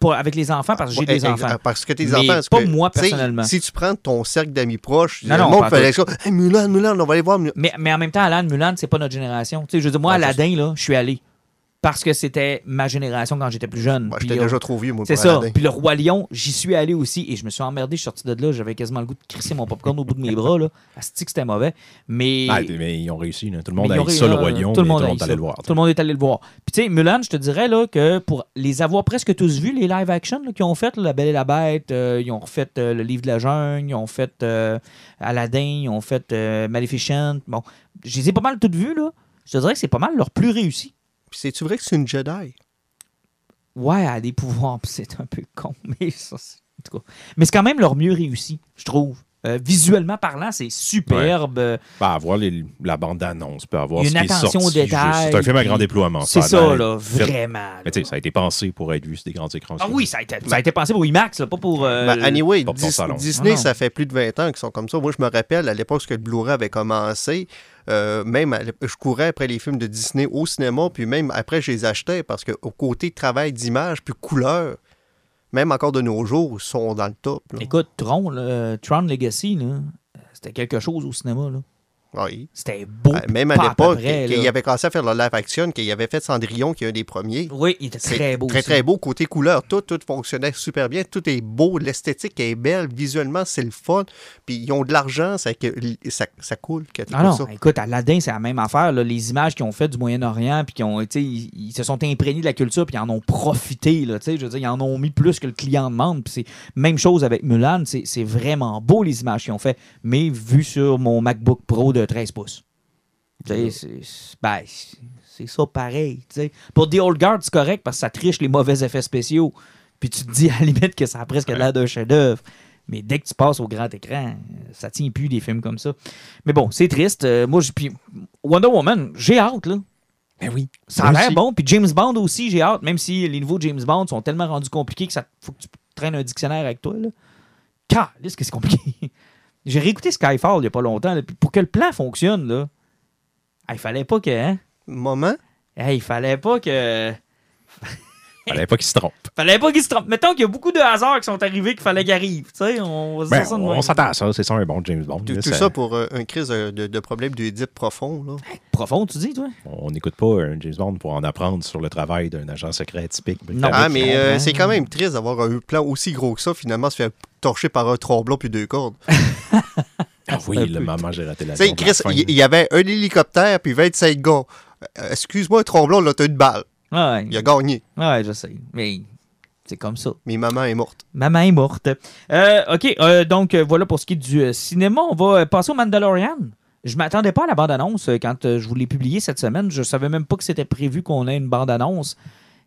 pour, avec les enfants parce que j'ai des enfants. Parce que tes Mais enfants. parce pas que, moi, personnellement. Si tu prends ton cercle d'amis proches, Non, le non, monde fait ça. Hey, Mulan, Mulan, on va aller voir Mulan. Mais, mais en même temps, Alan Mulan, c'est pas notre génération. Je veux dire, moi, ça, Aladdin, là, je suis allé. Parce que c'était ma génération quand j'étais plus jeune. J'étais euh, déjà trop vieux, moi, C'est ça. Puis le Roi Lion, j'y suis allé aussi et je me suis emmerdé. Je suis sorti de là. J'avais quasiment le goût de crisser mon popcorn au bout de mes bras. Là. Asti que c'était mauvais. Mais. Ah, mais ils ont réussi. là. Tout le monde a eu ça, le Roi Lion. Tout le monde, est allé le voir. Tout le monde est allé le voir. Puis tu sais, Mulan, je te dirais là, que pour les avoir presque tous vus, les live action là, qu'ils ont fait, là, La Belle et la Bête, euh, ils ont refait euh, Le Livre de la Jungle, ils ont fait euh, Aladdin, ils ont fait euh, Maleficent. Bon, je les ai pas mal toutes vues. Là. Je te dirais que c'est pas mal leur plus réussi. Puis c'est-tu vrai que c'est une Jedi? Ouais, elle a des pouvoirs, puis c'est un peu con, mais ça, c'est... en tout cas. Mais c'est quand même leur mieux réussi, je trouve. Euh, visuellement parlant, c'est superbe. Ben, avoir les- la bande-annonce, peut avoir Il y a ce une qui est attention aux détails. C'est un film à grand déploiement. C'est ça, là, fait- vraiment. Mais tu sais, ça a été pensé pour être vu sur des grands écrans. Ah oui, ça a, été, ça a été pensé pour IMAX, là, pas pour. euh, Ben, anyway, pas pour ton Dis- salon. Disney, Ah ça fait plus de 20 ans qu'ils sont comme ça. Moi, je me rappelle, à l'époque que le Blu-ray avait commencé, euh, même je courais après les films de Disney au cinéma, puis même après, je les achetais parce qu'au côté travail d'image puis couleur, même encore de nos jours, sont dans le top. Écoute, Tron, Tron Legacy, c'était quelque chose au cinéma. Là. Oui. C'était beau. Euh, Même à l'époque, qu'il avait commencé à faire le live action, qu'il avait fait Cendrillon, qui est un des premiers. Oui, il était très beau. Très, aussi. très beau. Côté couleur, tout, tout fonctionnait super bien. Tout est beau. L'esthétique est belle. Visuellement, c'est le fun. Puis ils ont de l'argent. Ça, ça, ça coule. Ah non, ça. écoute, Aladdin, c'est la même affaire. là. Les images qu'ils ont faites du Moyen-Orient, puis qui ont été, ils, ils se sont imprégnés de la culture, puis ils en ont profité. Là, je veux dire, ils en ont mis plus que le client demande. Puis c'est même chose avec Mulan. C'est c'est vraiment beau les images qu'ils ont fait, mais vu sur mon MacBook Pro de 13 pouces. C'est- ben, c'est- ça pareil. Pour The Old Guard, c'est correct parce que ça triche les mauvais effets spéciaux. Puis tu te dis à la limite que ça a presque l'air d'un chef-d'œuvre. Mais dès que tu passes au grand écran, ça tient plus des films comme ça. Mais bon, c'est triste. Euh, moi, puis Wonder Woman, j'ai hâte, là. Ben oui. Ça a l'air bon. Puis James Bond aussi, j'ai hâte. Même si les nouveaux James Bond sont tellement rendus compliqués que ça faut que tu traînes un dictionnaire avec toi. Là. Que c'est compliqué? J'ai réécouté Skyfall il n'y a pas longtemps. là, pour que le plan fonctionne, là, ah, il fallait pas que. Hein? Moment? Hey, il fallait pas que. Fallait pas qu'il se trompe. Fallait pas qu'il se trompe. Mettons qu'il y a beaucoup de hasards qui sont arrivés qu'il fallait. Tu sais, on Ben, s'attend à ça. C'est ça un bon James Bond. Tout, là, tout ça pour euh, un crise de, de, problème d'Oedipe profond. Là. Profond, tu dis, toi? On n'écoute pas un James Bond pour en apprendre sur le travail d'un agent secret typique. Non. Ah, mais euh, comprends. c'est quand même triste d'avoir un plan aussi gros que ça, finalement, se faire torcher par un tromblon puis deux cordes. Ah oui, le maman, j'ai raté la Tu sais. Chris, il il y, avait un hélicoptère puis 25 gars. Euh, Excuse-moi, un tromblon, là, t'as une balle. Ouais, Il a gagné, ouais, je sais. Mais c'est comme ça. mais maman est morte. Maman est morte. Euh, OK, euh, donc euh, voilà pour ce qui est du euh, cinéma. On va passer au Mandalorian. Je m'attendais pas à la bande-annonce quand euh, je vous l'ai publié cette semaine. Je savais même pas que c'était prévu qu'on ait une bande-annonce.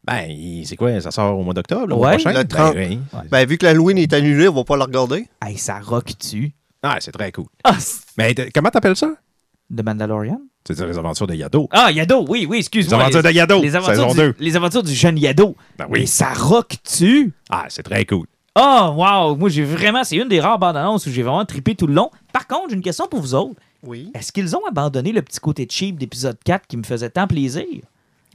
Ben, c'est quoi? Ça sort au mois d'octobre, Ouais, prochain? le 30. Ben, oui. Ben, vu que l'Halloween est annulé, on va pas la regarder. Hey, ça rock-tu? Ah, c'est très cool. Ah, Mais comment t'appelles ça? de Mandalorian? C'est les aventures de Yado. Ah, Yado, oui, oui, Les excuse-moi. aventures de Yado, les aventures saison du, 2. les aventures du jeune Yado. Ben Mais oui. ça rock-tu? Ah, c'est très cool. Oh, wow! Moi, j'ai vraiment. C'est une des rares bandes annonces où j'ai vraiment trippé tout le long. Par contre, j'ai une question pour vous autres. Oui. Est-ce qu'ils ont abandonné le petit côté cheap d'épisode 4 qui me faisait tant plaisir?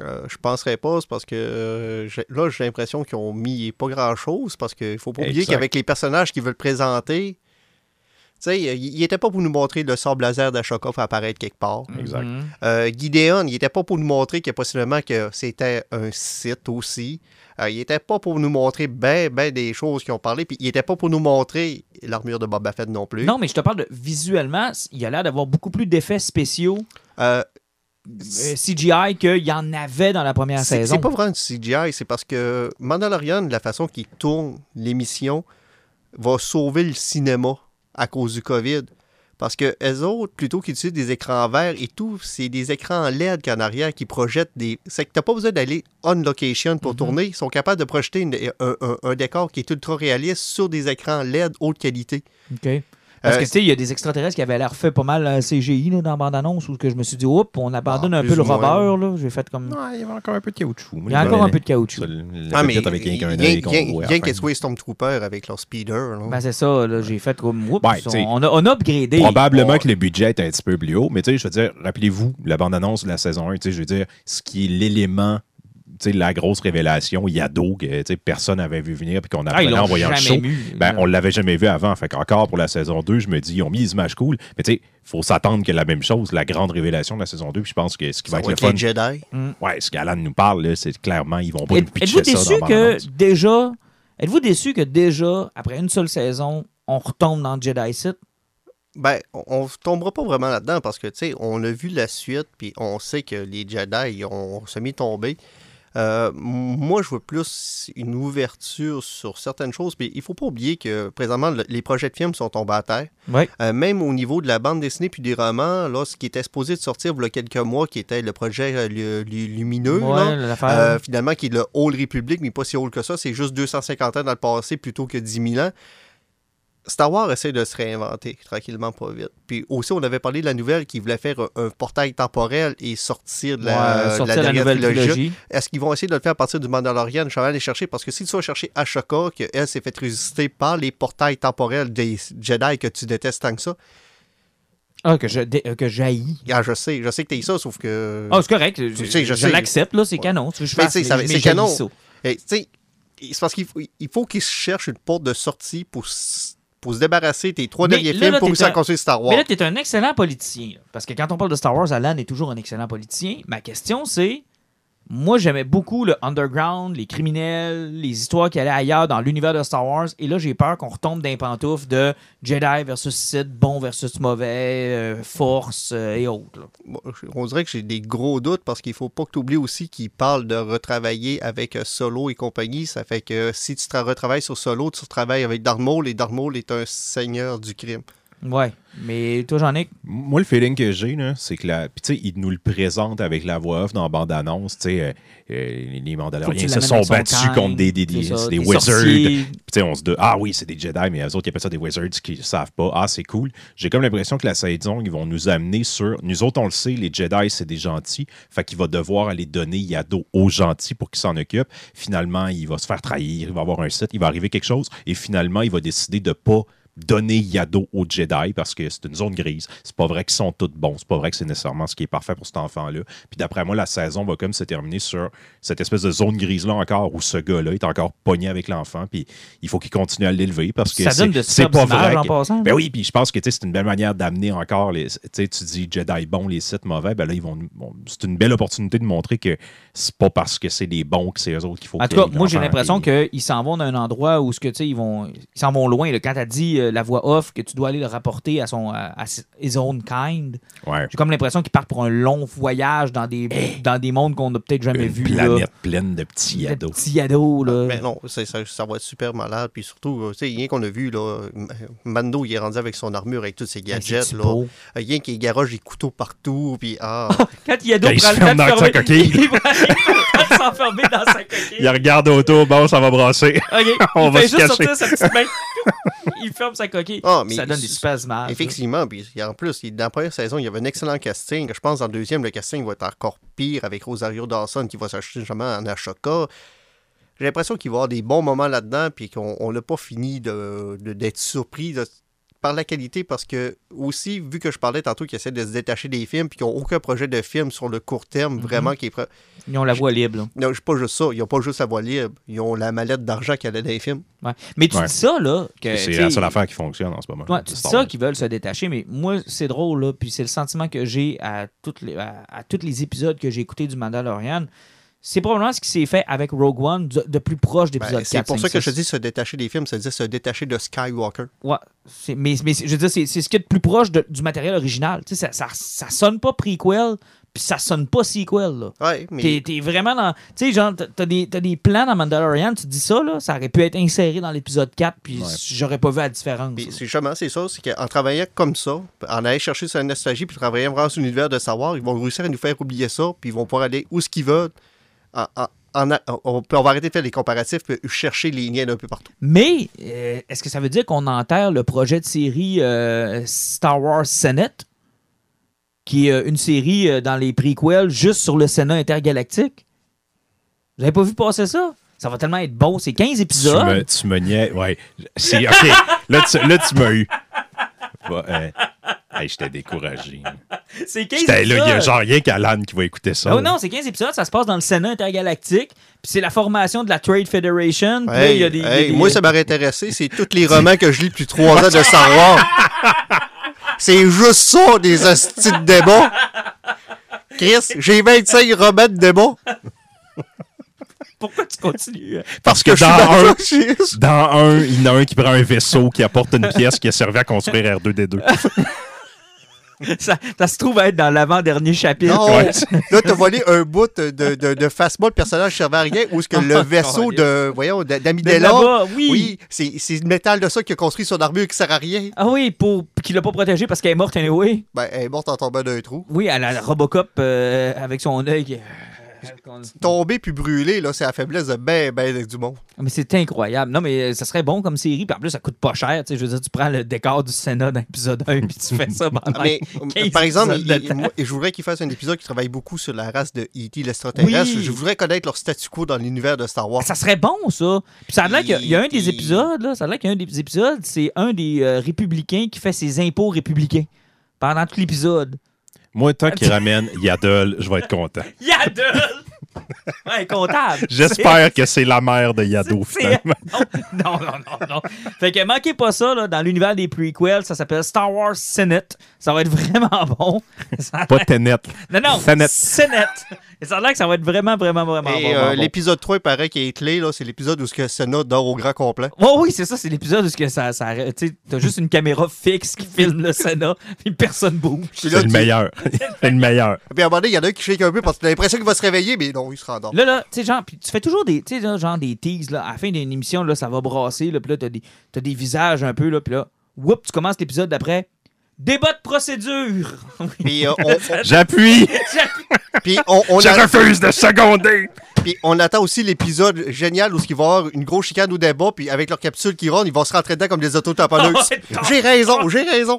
Euh, je penserais pas, c'est parce que euh, là, j'ai l'impression qu'ils ont mis pas grand-chose, parce qu'il faut pas oublier qu'avec les personnages qu'ils veulent présenter, sais, il était pas pour nous montrer le sort laser d'Ashoka apparaître quelque part. Exact. Mhm. Euh, Gideon, il était pas pour nous montrer que possiblement que c'était un site aussi. Euh, il était pas pour nous montrer ben, ben des choses qui ont parlé, puis il était pas pour nous montrer l'armure de Boba Fett non plus. Non, mais je te parle de visuellement, il a l'air d'avoir beaucoup plus d'effets spéciaux Euh, CGI qu'il y en avait dans la première saison. c'est pas vraiment du CGI, c'est parce que Mandalorian, la façon qu'il tourne l'émission, va sauver le cinéma à cause du COVID. Parce que les autres, plutôt qu'ils utilisent des écrans verts et tout, c'est des écrans LED qu'en arrière qui projettent des. C'est que t'as pas besoin d'aller on location pour Mhm. tourner. Ils sont capables de projeter une- un, un- un décor qui est ultra réaliste sur des écrans LED haute qualité. OK. Parce Euh, que, tu sais, il y a des extraterrestres qui avaient l'air fait pas mal à CGI là, dans la bande-annonce où que je me suis dit, oups, on abandonne Ah, un peu le rubber. là. J'ai fait comme. Non, il y avait encore un peu de caoutchouc. Il y a encore un peu de caoutchouc. Ah, mais rien qu'ils soient Stormtroopers avec leur speeder. là. Ben, c'est ça, là, j'ai fait comme. On, a, on a upgradé. Probablement que le budget est un petit peu plus haut, mais tu sais, je veux dire, rappelez-vous la bande-annonce de la saison 1, tu sais, je veux dire, ce qui est l'élément, la grosse révélation, Yado, que personne n'avait vu venir, puis qu'on Ah, ils apprenait en l'ont voyant le show. vu. Ben, on l'avait jamais vu avant. Fait qu'encore pour la saison 2, je me dis, ils ont mis des images cool. Mais tu sais, il faut s'attendre que la même chose, la grande révélation de la saison 2. Puis je pense que ce qui va être va le être fun. Jedi. Ouais, ce qu'Alan nous parle, là, c'est clairement, ils vont pas nous Êtes- Êtes-vous pitcher ça déçu dans que déjà. Êtes-vous déçu que déjà, après une seule saison, on retombe dans Jedi Sith? Ben, on, on tombera pas vraiment là-dedans parce que, tu sais, on a vu la suite, puis on sait que les Jedi ont semi-tombé. Euh, moi, je veux plus une ouverture sur certaines choses. Puis il faut pas oublier que présentement, le- les projets de films sont tombés à terre. Euh, même au niveau de la bande dessinée puis des romans, là, ce qui était supposé de sortir il y a quelques mois, qui était le projet euh, lu- lu- Lumineux, Ouais, euh, finalement, qui est le Old Republic, mais pas si old que ça. C'est juste 250 ans dans le passé plutôt que 10 000 ans. Star Wars essaie de se réinventer tranquillement, pas vite. Puis aussi, on avait parlé de la nouvelle qui voulait faire un, un portail temporel et sortir de la, Ouais, de la dernière nouvelle trilogie. trilogie. Est-ce qu'ils vont essayer de le faire à partir du Mandalorian? Je vais aller chercher parce que si tu vas chercher Ashoka, qu'elle s'est fait résister par les portails temporels des Jedi que tu détestes tant que ça, Ah, que je, que j'haïs. ah, je sais, je sais que t'es ça, sauf que. Ah, c'est correct. Je, l'accepte, là, c'est Ouais. canon. Tu veux que c'est canon. c'est parce qu'il faut, il faut qu'ils se cherchent une porte de sortie pour, pour se débarrasser des trois derniers là, films là, pour t'es réussir à un- construire Star Wars. Mais là, tu es un excellent politicien. Parce que quand on parle de Star Wars, Alan est toujours un excellent politicien. Ma question, c'est moi, j'aimais beaucoup le underground, les criminels, les histoires qui allaient ailleurs dans l'univers de Star Wars. Et là, j'ai peur qu'on retombe dans les pantoufles de Jedi versus Sith, bon versus mauvais, euh, force euh, et autres. Bon, on dirait que j'ai des gros doutes parce qu'il faut pas que tu oublies aussi qu'ils parlent de retravailler avec euh, Solo et compagnie. Ça fait que si tu tra- retravailles sur Solo, tu retravailles avec Darth Maul et Darth Maul est un seigneur du crime. Ouais. Mais toi, j'en ai. Moi, le feeling que j'ai, c'est que la. Puis, tu sais, il nous le présente avec la voix off dans la bande-annonce. Tu sais, euh, euh, les Mandaloriens se sont battus contre des, des, c'est des, ça, des wizards. Puis, tu sais, on se dit, ah oui, c'est des Jedi, mais eux autres, ils appellent ça des wizards qui savent pas. Ah, c'est cool. J'ai comme l'impression que la saison, ils vont nous amener sur. Nous autres, on le sait, les Jedi, c'est des gentils. Fait qu'il va devoir aller donner Yado aux gentils pour qu'ils s'en occupent. Finalement, il va se faire trahir, il va avoir un site, il va arriver quelque chose. Et finalement, il va décider de pas donner Yado aux Jedi parce que c'est une zone grise. C'est pas vrai qu'ils sont tous bons. C'est pas vrai que c'est nécessairement ce qui est parfait pour cet enfant-là. Puis d'après moi, la saison va comme se terminer sur cette espèce de zone grise-là encore où ce gars-là est encore pogné avec l'enfant. Puis il faut qu'il continue à l'élever parce que Ça c'est pas vrai. en que- passant. ben oui, puis je pense que c'est une belle manière d'amener encore les. Tu dis Jedi bons, les sites mauvais. Ben là, ils vont. bon, c'est une belle opportunité de montrer que c'est pas parce que c'est des bons que c'est eux autres qu'il faut En tout cas, moi, j'ai l'impression qu'ils s'en vont d'un endroit où ce que, tu sais, ils vont ils s'en vont loin. là. Quand tu as dit le- la voix off, que tu dois aller le rapporter à son à, à his own kind. Ouais. J'ai comme l'impression qu'il part pour un long voyage dans des, dans des mondes qu'on n'a peut-être jamais Une vus. planète là. pleine de petits Des ados. petits ados, là. Mais non, ça, ça va être super malade. Puis surtout, euh, tu sais, rien qu'on a vu, là, Mando, il est rendu avec son armure, avec tous ses Ben, gadgets. Là. beau? Euh, Rien qu'il garoche des couteaux partout. Puis, ah, Quand Yado Quand il prend de dans sa fermer- coquille. il va s'enfermer dans sa coquille. Il regarde autour, bon, ça va brasser. Ok, On il va fait se juste cacher. sortir sa petite main. Il ferme sa coquille. Ah, mais ça donne des super images. Effectivement, puis en plus, dans la première saison, il y avait un excellent casting. Je pense en deuxième, le casting va être encore pire avec Rosario Dawson qui va s'acheter justement en Ashoka. J'ai l'impression qu'il va y avoir des bons moments là-dedans, puis qu'on n'a pas fini de- de- d'être surpris de- par la qualité, parce que aussi, vu que je parlais tantôt qu'ils essaient de se détacher des films, puis qu'ils n'ont aucun projet de film sur le court terme, vraiment, qui est prêt. Ils ont la voix libre. là. Non, pas juste ça. Ils n'ont pas juste la voix libre. Ils ont la mallette d'argent qu'il y a dans les films. Ouais. Mais tu Ouais. dis ça, là. que, C'est la seule affaire qui fonctionne en ce moment. Ouais, tu dis ça qu'ils veulent se détacher, mais moi, c'est drôle, là. Puis c'est le sentiment que j'ai à, toutes les, à, à tous les épisodes que j'ai écoutés du Mandalorian. C'est probablement ce qui s'est fait avec Rogue One de, de plus proche Ben, d'épisode 4. c'est pour ça 5, que je 6. dis se détacher des films, c'est-à-dire se détacher de Skywalker. Ouais, mais, mais je veux dire, c'est c'est ce qui est le plus proche de- du matériel original. Tu sais, ça, ça, ça sonne pas prequel, puis ça sonne pas sequel. Là. Ouais, mais. T'es, t'es vraiment dans. Tu sais, genre, t'as, des, t'as des plans dans Mandalorian, tu dis ça, là, ça aurait pu être inséré dans l'épisode 4, puis Ouais. j'aurais pas vu la différence. C'est justement, c'est ça, c'est qu'en travaillant comme ça, en allant chercher sur la nostalgie, puis travaillant vraiment sur l'univers de savoir, ils vont réussir à nous faire oublier ça, puis ils vont pouvoir aller où ce qu'ils veulent. En- en- en a- on, on va arrêter de faire les comparatifs, puis chercher les liens d'un peu partout. Mais euh, est-ce que ça veut dire qu'on enterre le projet de série euh, Star Wars Senate, qui est euh, une série euh, dans les prequels juste sur le Sénat intergalactique? Vous avez pas vu passer ça? Ça va tellement être bon. C'est 15 Tu épisodes. me, tu me niais. Ouais. C'est, OK. Là, tu, là, tu m'as eu. Euh, hey, j'étais découragé. C'est 15 J'étais là, il y a épisodes. genre rien qu'Alan qui va écouter ça. Oh non, c'est 15 épisodes, ça se passe dans le Sénat intergalactique, puis c'est la formation de la Trade Federation. puis là, Hey, il y a des, il y a hey, des- Moi, ça m'aurait intéressé, c'est tous les romans que je lis depuis trois ans de Star Wars. c'est juste ça, des hosties de débat. Chris, j'ai 25 romans de débat. Pourquoi tu continues? Parce que dans un, ça, dans un, il y en a un qui prend un vaisseau qui apporte une pièce qui a servi à construire R2D2. ça, ça se trouve être dans l'avant-dernier chapitre. Non, Ouais. là, t'as volé un bout de, de, de Phasma, le personnage servait à rien, ou est-ce que le Oh, vaisseau de, voyons, De d'Amidala, là-bas, oui. oui, c'est c'est le métal de ça qui a construit son armure qui sert à rien. Ah oui, pour qu'il l'a pas protégé parce qu'elle est morte anyway. Ben, elle est morte en tombant d'un trou. Oui, elle a la Robocop euh, avec son œil. Euh, Tomber puis brûler, là, c'est la faiblesse de ben, ben du monde. Mais c'est incroyable. Non, mais euh, ça serait bon comme série. Puis en plus, ça coûte pas cher. Tu sais, je veux dire, tu prends le décor du Sénat dans l'épisode 1 puis tu fais ça pendant Mais, 15 par exemple, épisodes de il- temps. moi, je voudrais qu'il fasse un épisode qui travaille beaucoup sur la race de E.T., l'extraterrestre. Oui. Je voudrais connaître leur statu quo dans l'univers de Star Wars. Ça serait bon, ça. Puis ça a l'air qu'il y a- il y a un des épisodes, là, ça a l'air qu'il y a un des épisodes, c'est un des euh, républicains qui fait ses impôts républicains pendant tout l'épisode. Moi, tant qu'il ramène Yaddle, je vais être content. Yaddle! ouais, comptable. J'espère que c'est la mère de Yado, finalement. Non, non, non, non. Fait que manquez pas ça, là, dans l'univers des prequels, ça s'appelle Star Wars Senate. Ça va être vraiment bon. Ça Pas Tenet. Non, non, Senate. Senate. Et ça a l'air que ça va être vraiment, vraiment, vraiment Et bon. euh, bon, bon. l'épisode 3, il paraît qu'il est clé, là, c'est l'épisode où ce que Senna dort au grand complet. Oh oui, c'est ça, c'est l'épisode où ce que ça. Tu t'as juste une caméra fixe qui filme le Sénat, puis personne bouge. C'est le tu- meilleur. c'est le meilleur. Puis à un moment donné, il y en a qui shake un peu parce que t'as l'impression qu'il va se réveiller, mais non, il se rendort. Là, là, tu sais, genre, puis tu fais toujours des, tu sais, genre des teases, là, à la fin d'une émission, là, ça va brasser, là, puis là, t'as des, t'as des visages un peu, là, puis là, whoop, tu commences l'épisode d'après. Débat de procédure! Puis euh, on, on- J'appuie. puis on, on Je a- refuse de seconder. puis on attend aussi l'épisode génial où il va y avoir une grosse chicane au débat, puis avec leur capsule qui ronde, ils vont se rentrer dedans comme des autotamponneuses. Ouais, J'ai raison, j'ai raison.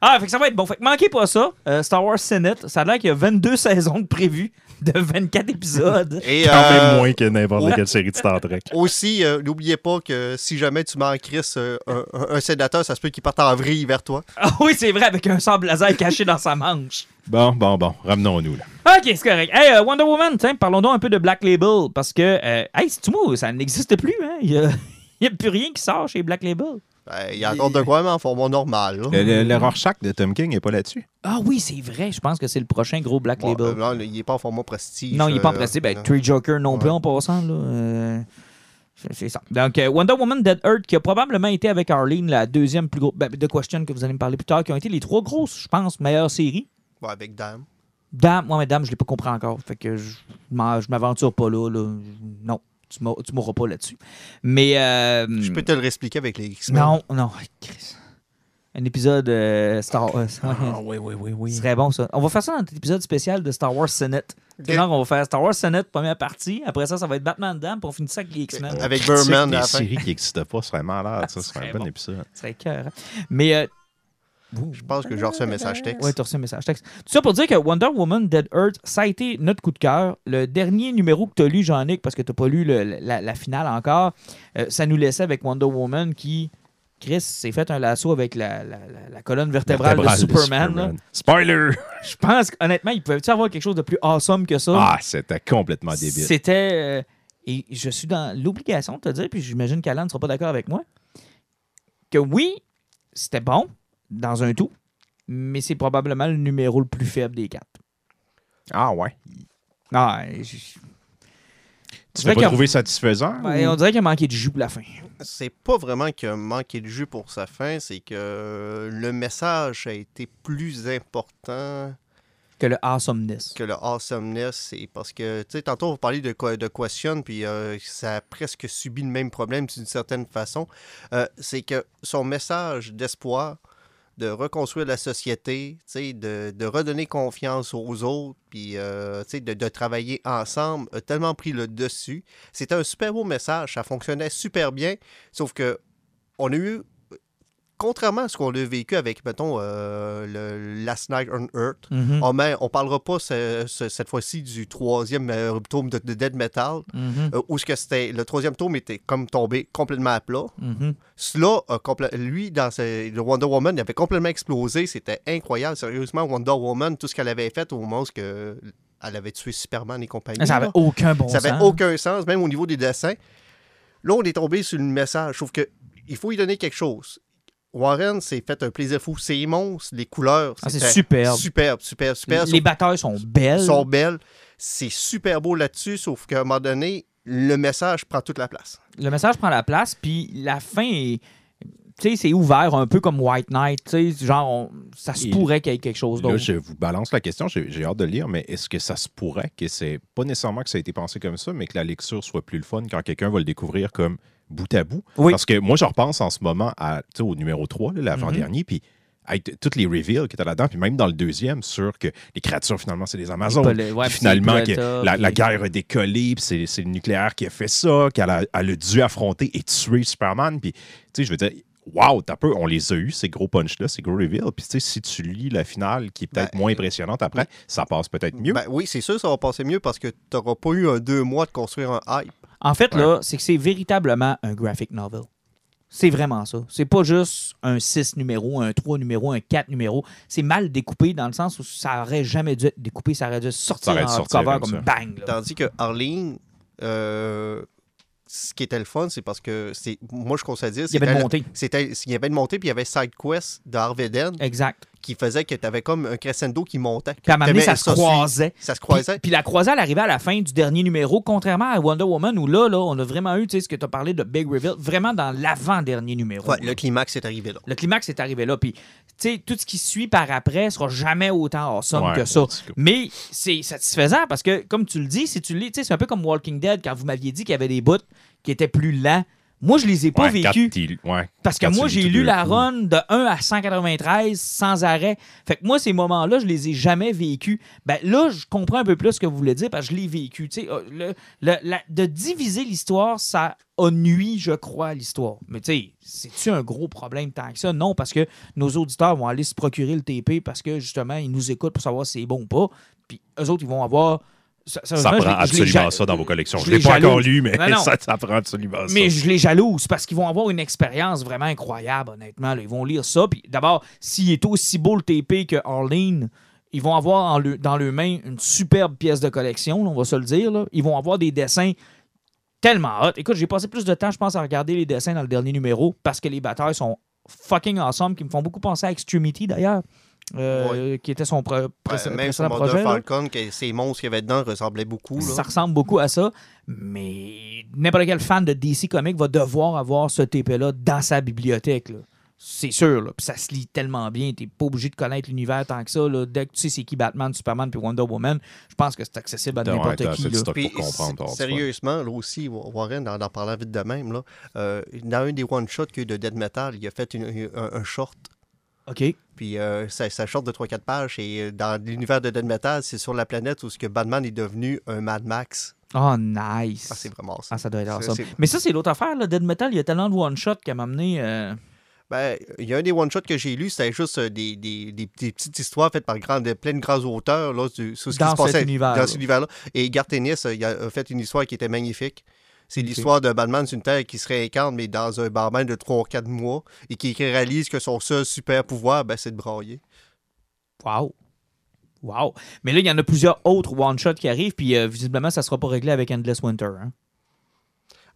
Ah, fait que ça va être bon. Fait que manquez pas ça. Euh, Star Wars Senate, ça a l'air qu'il y a 22 saisons de prévues de 24 épisodes. Et Quand euh, même moins que n'importe quelle série de Star Trek. aussi, euh, n'oubliez pas que si jamais tu crise euh, un, sénateur, ça se peut qu'il parte en vrille vers toi. Ah oui, c'est vrai, avec un sable laser caché dans sa manche. Bon, bon, bon. Ramenons-nous, là. Ok, c'est correct. Hey, euh, Wonder Woman, tiens, parlons donc un peu de Black Label, parce que, euh, hey, c'est tout moi, ça n'existe plus, hein? Il y a, il y a plus rien qui sort chez Black Label. Ben, Il y a encore de quoi, mais en format normal. là. Le, le, le Rorschach de Tom King n'est pas là-dessus. Ah oui, c'est vrai. Je pense que c'est le prochain gros Black Bon, Label. euh, non, il n'est pas en format prestige. non, il n'est pas euh, pressé. Ben, Joker non plus Ouais. en passant. Là. Euh, C'est- ça. Donc, euh, Wonder Woman Dead Earth, qui a probablement été avec Arlene la deuxième plus grosse. Ben, The Question, que vous allez me parler plus tard, qui ont été les trois grosses, je pense, meilleures séries. Ouais, avec Dame. Dame, moi, Dame, je l'ai pas compris encore. Fait que je je m'aventure pas là, là. Non, tu m'auras pas là-dessus. Mais. euh, Je peux te le réexpliquer avec les X-Men. Non, non. Chris. Un épisode euh, Star Wars. Ah, oui, oui, oui, oui. Ce serait bon, ça. On va faire ça dans notre épisode spécial de Star Wars Senate. Ok. Genre, on va faire Star Wars Senate, première partie. Après ça, ça va être Batman Dame, puis on finit ça avec les X-Men. Avec Birdman la fin. séries qui n'existent pas, ce serait malade. Ça, ce serait un bon bon. épisode. Ce serait cœur. Mais. euh, Je pense que j'ai reçu un message texte. Ouais, t'as reçu un message texte. Tout ça pour dire que Wonder Woman Dead Earth, ça a été notre coup de cœur. Le dernier numéro que tu as lu, Jean-Nic, parce que tu pas lu le- la, la finale encore, euh, ça nous laissait avec Wonder Woman qui, Chris, s'est fait un lasso avec la, la- la- la colonne vertébrale, Vertébrale de Superman. Spoiler! Je pense qu'honnêtement, il pouvait-tu avoir quelque chose de plus awesome que ça? Ah, c'était complètement débile. C'était. euh, et je suis dans l'obligation de te dire, puis j'imagine qu'Alan ne sera pas d'accord avec moi, que oui, c'était bon dans un tout, mais c'est probablement le numéro le plus faible des quatre. Ah, ouais. Ah, je- Tu l'as pas trouvé satisfaisant? Ou- on dirait qu'il a manqué de jus pour la fin. C'est pas vraiment qu'il a manqué de jus pour sa fin, c'est que le message a été plus important Que le awesomeness. que le awesomeness. C'est parce que, tu sais, tantôt, vous parliez de, quoi- de Question, puis euh, ça a presque subi le même problème d'une certaine façon. Euh, c'est que son message d'espoir, de reconstruire la société, de, de redonner confiance aux autres, puis euh, de travailler ensemble, a tellement pris le dessus. C'était un super beau message, ça fonctionnait super bien, sauf que on a eu, contrairement à ce qu'on a vécu avec, mettons, euh, le Last Night on Earth, Mhm. Oh, on parlera pas ce- ce- cette fois-ci du troisième euh, tome de, de Dead Metal, Mhm. euh, où ce que c'était le troisième tome était comme tombé complètement à plat. Mhm. Cela, lui, dans ce- le Wonder Woman, il avait complètement explosé. C'était incroyable. Sérieusement, Wonder Woman, tout ce qu'elle avait fait au moment où que elle avait tué Superman et compagnie. Ça n'avait aucun bon ça sens. avait aucun sens, même au niveau des dessins. Là, on est tombé sur le message. Sauf que il faut y donner quelque chose. Warren s'est fait un plaisir fou. Ses monstres, les couleurs, Ah, c'est superbe. Superbe, superbe, superbe. Les batailles sont belles. sont belles. C'est super beau là-dessus, sauf qu'à un moment donné, le message prend toute la place. Le message prend la place, puis la fin est. Tu sais, c'est ouvert un peu comme White Knight. Tu sais, genre, on- ça se pourrait qu'il y ait quelque chose Là, d'autre. je vous balance la question, j'ai j'ai hâte de le lire, mais est-ce que ça se pourrait que c'est pas nécessairement que ça a été pensé comme ça, mais que la lecture soit plus le fun quand quelqu'un va le découvrir comme bout à bout? Oui. Parce que moi, je repense en ce moment à, tu au numéro 3, là, l'avant-dernier, puis avec toutes les reveals qui étaient là-dedans, puis même dans le deuxième, sur que les créatures, finalement, c'est des Amazones. Pas le- ouais, finalement, que la, guerre a décollé, puis c'est le nucléaire qui a fait ça, qu'elle a, elle a dû affronter et tuer Superman. Puis, tu sais, je veux dire, wow, t'as peu, on les a eus, ces gros punch-là, ces gros reveals. Puis, tu sais, si tu lis la finale qui est peut-être Ben, moins impressionnante après, ça passe peut-être mieux. Ben oui, c'est sûr, ça va passer mieux parce que tu n'auras pas eu un deux mois de construire un hype. En fait, là, c'est que c'est véritablement un graphic novel. C'est vraiment ça. C'est pas juste un 6 numéro, un 3 numéro, un 4 numéro. C'est mal découpé dans le sens où ça aurait jamais dû être découpé. Ça aurait dû sortir aurait en sortir cover comme bang. là. Tandis que Arlene, euh, ce qui était le fun, c'est parce que c'est moi je conseille dire Il y avait une c'était- montée. Il y avait une montée, puis il y avait Side Quest de Harveden Exact. Qui faisait que tu avais comme un crescendo qui montait. Puis à un moment donné, ça se croisait. Ça se Puis, croisait. puis la croisade arrivait à la fin du dernier numéro, contrairement à Wonder Woman, où là, là on a vraiment eu, ce que tu as parlé de Big Reveal, vraiment dans l'avant-dernier numéro. Ouais, le climax est arrivé là. Le climax est arrivé là. Puis, tu sais, tout ce qui suit par après sera jamais autant awesome Ouais, que ça. Mais c'est satisfaisant parce que, comme tu le dis, si tu le lis, c'est un peu comme Walking Dead quand vous m'aviez dit qu'il y avait des bouts qui étaient plus lents. Moi, je les ai pas Ouais, vécus. ouais, Parce que moi, j'ai lu la run de 1 à 193 sans arrêt. Fait que moi, ces moments-là, je les ai jamais vécus. Ben là, je comprends un peu plus ce que vous voulez dire parce que je l'ai vécu. Euh, le- le- la- de diviser l'histoire, ça a nuit, je crois, à l'histoire. Mais tu sais, c'est-tu un gros problème tant que ça? Non, parce que nos auditeurs vont aller se procurer le TP parce que justement, ils nous écoutent pour savoir si c'est bon ou pas. Puis eux autres, ils vont avoir. Ça prend absolument ça dans vos collections. je ne l'ai pas encore lu, mais Non, non. Ça, ça prend absolument ça. Mais je les jalouse parce qu'ils vont avoir une expérience vraiment incroyable, honnêtement. là. Ils vont lire ça. Puis d'abord, s'il est aussi beau le TP que Arlene, ils vont avoir en le- dans leurs mains une superbe pièce de collection, là, on va se le dire. là. Ils vont avoir des dessins tellement hot. Écoute, j'ai passé plus de temps, je pense, à regarder les dessins dans le dernier numéro parce que les batailles sont fucking awesome, qui me font beaucoup penser à Extremity d'ailleurs. Euh, qui était son Ouais, pré- même précédent Mother projet. là. Falcon, que ces monstres qu'il y avait dedans ressemblaient beaucoup. Là. Ça ressemble beaucoup à ça, mais n'importe quel fan de DC Comics va devoir avoir ce TP-là dans sa bibliothèque. C'est sûr, là. Puis ça se lit tellement bien. T'es pas obligé de connaître l'univers tant que ça. là. Dès que tu sais c'est qui Batman, Superman puis Wonder Woman, je pense que c'est accessible à Ouais, n'importe qui. là. Puis, comprendre. sérieusement, là aussi, Warren, en, en parlant vite de même, là, euh, dans un des one-shots qu'il y a eu de Dead Metal, il a fait une- un, un short. OK. Puis euh, ça, ça short de 3-4 pages. Et euh, dans l'univers de Dead Metal, c'est sur la planète où ce que Batman est devenu un Mad Max. Oh, nice. Ah, c'est vraiment ça. Ah, ça doit être awesome. Mais ça, c'est l'autre affaire. Là. Dead Metal, il y a tellement de one-shot qui m'a amené. euh, Ben, il y a un des one-shots que j'ai lu, c'était juste des, des- des- des petites histoires faites par grand, de plein de grands auteurs là, du- sur ce Dans qui se passait univers-là. dans cet univers-là. Et Garth Ennis, euh, il a a fait une histoire qui était magnifique. C'est l'histoire de Batman sur une Terre qui se réincarne, mais dans un barman de 3 ou 4 mois, et qui réalise que son seul super pouvoir, ben, c'est de brailler. Wow. Wow. Mais là, il y en a plusieurs autres one-shots qui arrivent, puis euh, visiblement, ça sera pas réglé avec Endless Winter. hein.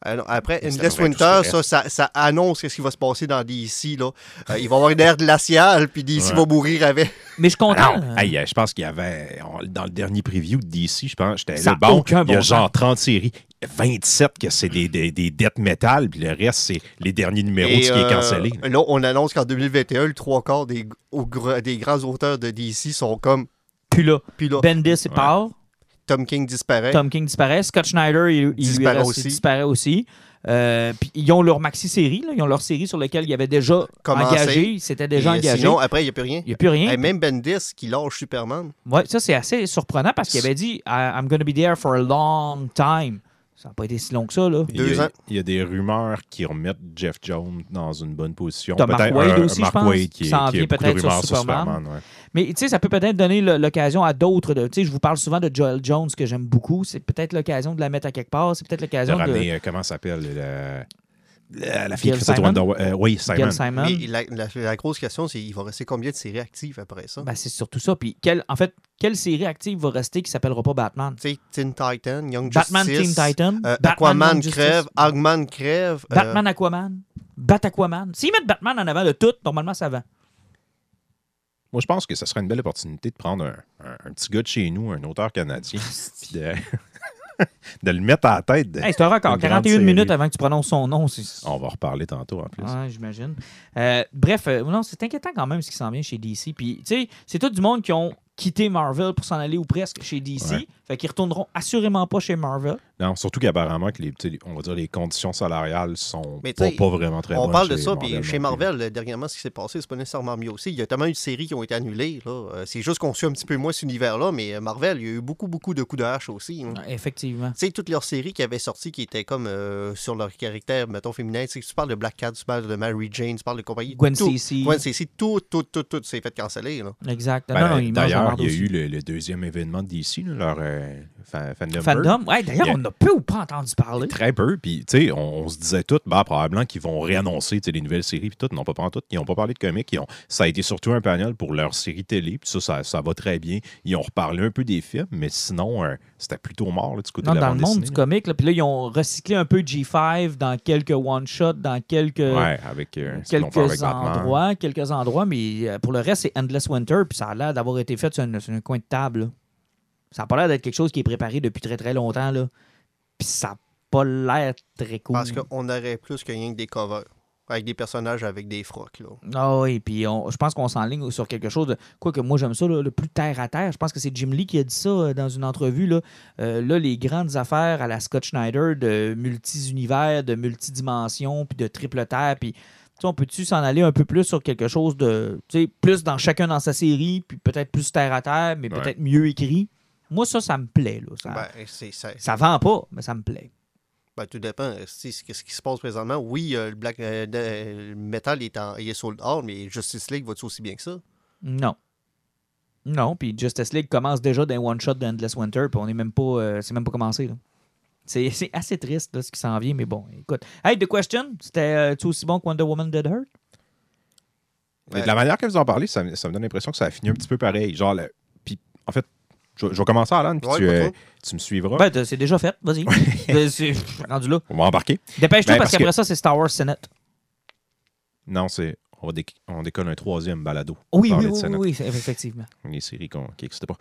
Non, Après, C'est Endless Winter, ça, ça, ça annonce ce qui va se passer dans DC. Là. Euh, il va y avoir une ère glaciale, puis DC Ouais. va mourir avec. Mais je suis content. Non, hey, euh, je pense qu'il y avait, dans le dernier preview de DC, je pense, j'étais Ça là, a bon, aucun il y a bon genre 30 séries, 27 que c'est des, des, des death metal, puis le reste, c'est les derniers numéros de ce qui est euh, cancellé. Là, on annonce qu'en 2021, le trois quarts des, au des grands auteurs de DC sont comme. Puis là, Puis là, Bendis, il Ouais. Tom King disparaît. Tom King disparaît. Scott Schneider, il, Disparaît reste- aussi. il disparaît aussi. Euh, puis ils ont leur maxi-série. Ils ont leur série sur laquelle ils avaient déjà Commencé. engagé. C'était déjà Et, euh, engagé. Sinon, après, il n'y a plus rien. il n'y a plus rien. Et même Bendis qui lâche Superman. Ouais, ça, c'est assez surprenant parce qu'il avait dit I'm going to be there for a long time. Ça n'a pas été si long que ça. Là. Il y, deux a, ans. il y a des rumeurs qui remettent Jeff Jones dans une bonne position. T'as Mark un- aussi, Mark je pense, qui, s'en vient de peut-être sur rumeurs sur Superman. Superman. ouais. Mais tu sais, ça peut peut-être donner l'occasion à d'autres. de- Tu sais, je vous parle souvent de Joel Jones que j'aime beaucoup. C'est peut-être l'occasion de la mettre à quelque part. C'est peut-être De l'occasion de. ramener, euh, comment ça s'appelle la, la, la fille Gail qui fait? Wonder Wo- euh, Oui, Simon. Simon. Mais la, la- la grosse question, c'est il va rester combien de séries actives après ça? Ben, c'est surtout ça. Puis, quelle- en fait, quelle série active va rester qui s'appellera pas Batman? Tu sais, Teen Titan, Young Batman Justice. Teen Titan, euh, Batman Aquaman crève, Hogman crève. euh, Batman Aquaman, Bat Aquaman. S'ils mettent Batman en avant de tout, normalement, ça va. Moi, je pense que ce serait une belle opportunité de prendre un, un- un petit gars de chez nous, un auteur canadien, puis de, de le mettre à la tête. Hey, c'est un record. Une grande 41 série. minutes avant que tu prononces son nom. On va reparler tantôt en plus. Ouais, j'imagine. Euh, bref, euh, non, c'est inquiétant quand même ce qui s'en vient chez DC. Puis, tu sais, c'est tout du monde qui ont quitté Marvel pour s'en aller ou presque chez DC. Ouais. Fait qu'ils retourneront assurément pas chez Marvel. Non, surtout qu'apparemment que les, on va dire les conditions salariales sont Mais pas, vraiment très On bonnes. parle de ça, puis chez. Marvel, dernièrement, ce qui s'est passé, c'est pas nécessairement mieux aussi. Il y a tellement eu de séries qui ont été annulées. là. Euh, C'est juste qu'on suit un petit peu moins cet univers-là, mais euh, Marvel, il y a eu beaucoup, beaucoup de coups de hache aussi. hein. Effectivement. Tu sais, toutes leurs séries qui avaient sorti qui étaient comme euh, sur leur caractère, mettons, féminin. Tu sais, tu parles de Black Cat, tu parles de Mary Jane, tu parles de compagnie. Gwen tout, Stacy. Gwen Stacy, tout, tout, tout, tout s'est fait canceller. là. Exact. Ben, non, la D'ailleurs, il y a aussi. eu le, le deuxième événement là, leur euh, fa- fandom. Fandom. Ouais, d'ailleurs, a- on n'a peu ou pas entendu parler. Très peu. Puis, tu sais, on, on se disait tout, bah, probablement qu'ils vont réannoncer les nouvelles séries. Puis tout, non, pas, pas tout. Ils n'ont pas parlé de comics. Ils ont, ça a été surtout un panel pour leur série télé. Puis ça, ça, ça va très bien. Ils ont reparlé un peu des films, mais sinon, euh, c'était plutôt mort là, du côté Non, de la dans le monde dessinée, du comic, là, puis là, ils ont recyclé un peu G5 dans quelques one-shots, dans quelques. Ouais, avec euh, avec quelques Batman. endroits, quelques endroits, mais euh, pour le reste, c'est Endless Winter, puis ça a l'air d'avoir été fait sur, un- sur un coin de table. là. Ça n'a pas l'air d'être quelque chose qui est préparé depuis très très longtemps, là. Puis ça n'a pas l'air très cool. Parce qu'on aurait plus que rien que des covers. Avec des personnages avec des frocs. Là. Ah oui, puis on- je pense qu'on s'enligne sur quelque chose de. Quoique moi, j'aime ça, là, le plus terre à terre. Je pense que c'est Jim Lee qui a dit ça euh, dans une entrevue. Là, Euh, là les grandes affaires à la Scott Schneider de multi-univers, de multidimensions, puis de triple terre, puis. tu sais, On peut-tu s'en aller un peu plus sur quelque chose de. tu sais, plus dans chacun dans sa série, puis peut-être plus terre à terre, mais Ouais. peut-être mieux écrit? Moi, ça, ça me plaît. Là. Ça, Ben, ça, ça vend pas, mais ça me plaît. Ben, tout dépend. Si, ce qui se passe présentement, oui, euh, le Black euh, de- euh, le Metal est, en, il est sold out, mais Justice League va-tu aussi bien que ça? Non. Non, puis Justice League commence déjà d'un one-shot d'Endless Winter, puis on est même pas. euh, c'est même pas commencé. là. C'est c'est assez triste là, ce qui s'en vient, mais bon, écoute. Hey, The Question, c'était euh, aussi bon que Wonder Woman Dead? Mais de la manière que vous en parlez, ça, me- ça me donne l'impression que ça a fini un petit peu pareil. Genre, le- puis en fait, je, je vais commencer, Alan, puis Ouais, tu, euh, trop. tu me suivras. Ben, c'est déjà fait, vas-y. C'est rendu là. On va embarquer. Dépêche-toi Ben, parce parce qu'après ça, c'est Star Wars Senate. Non, c'est on, va déc- on décolle un troisième balado. Oui, oui, oui, oui, c'est- effectivement. Les séries qu'on- qui n'existaient pas.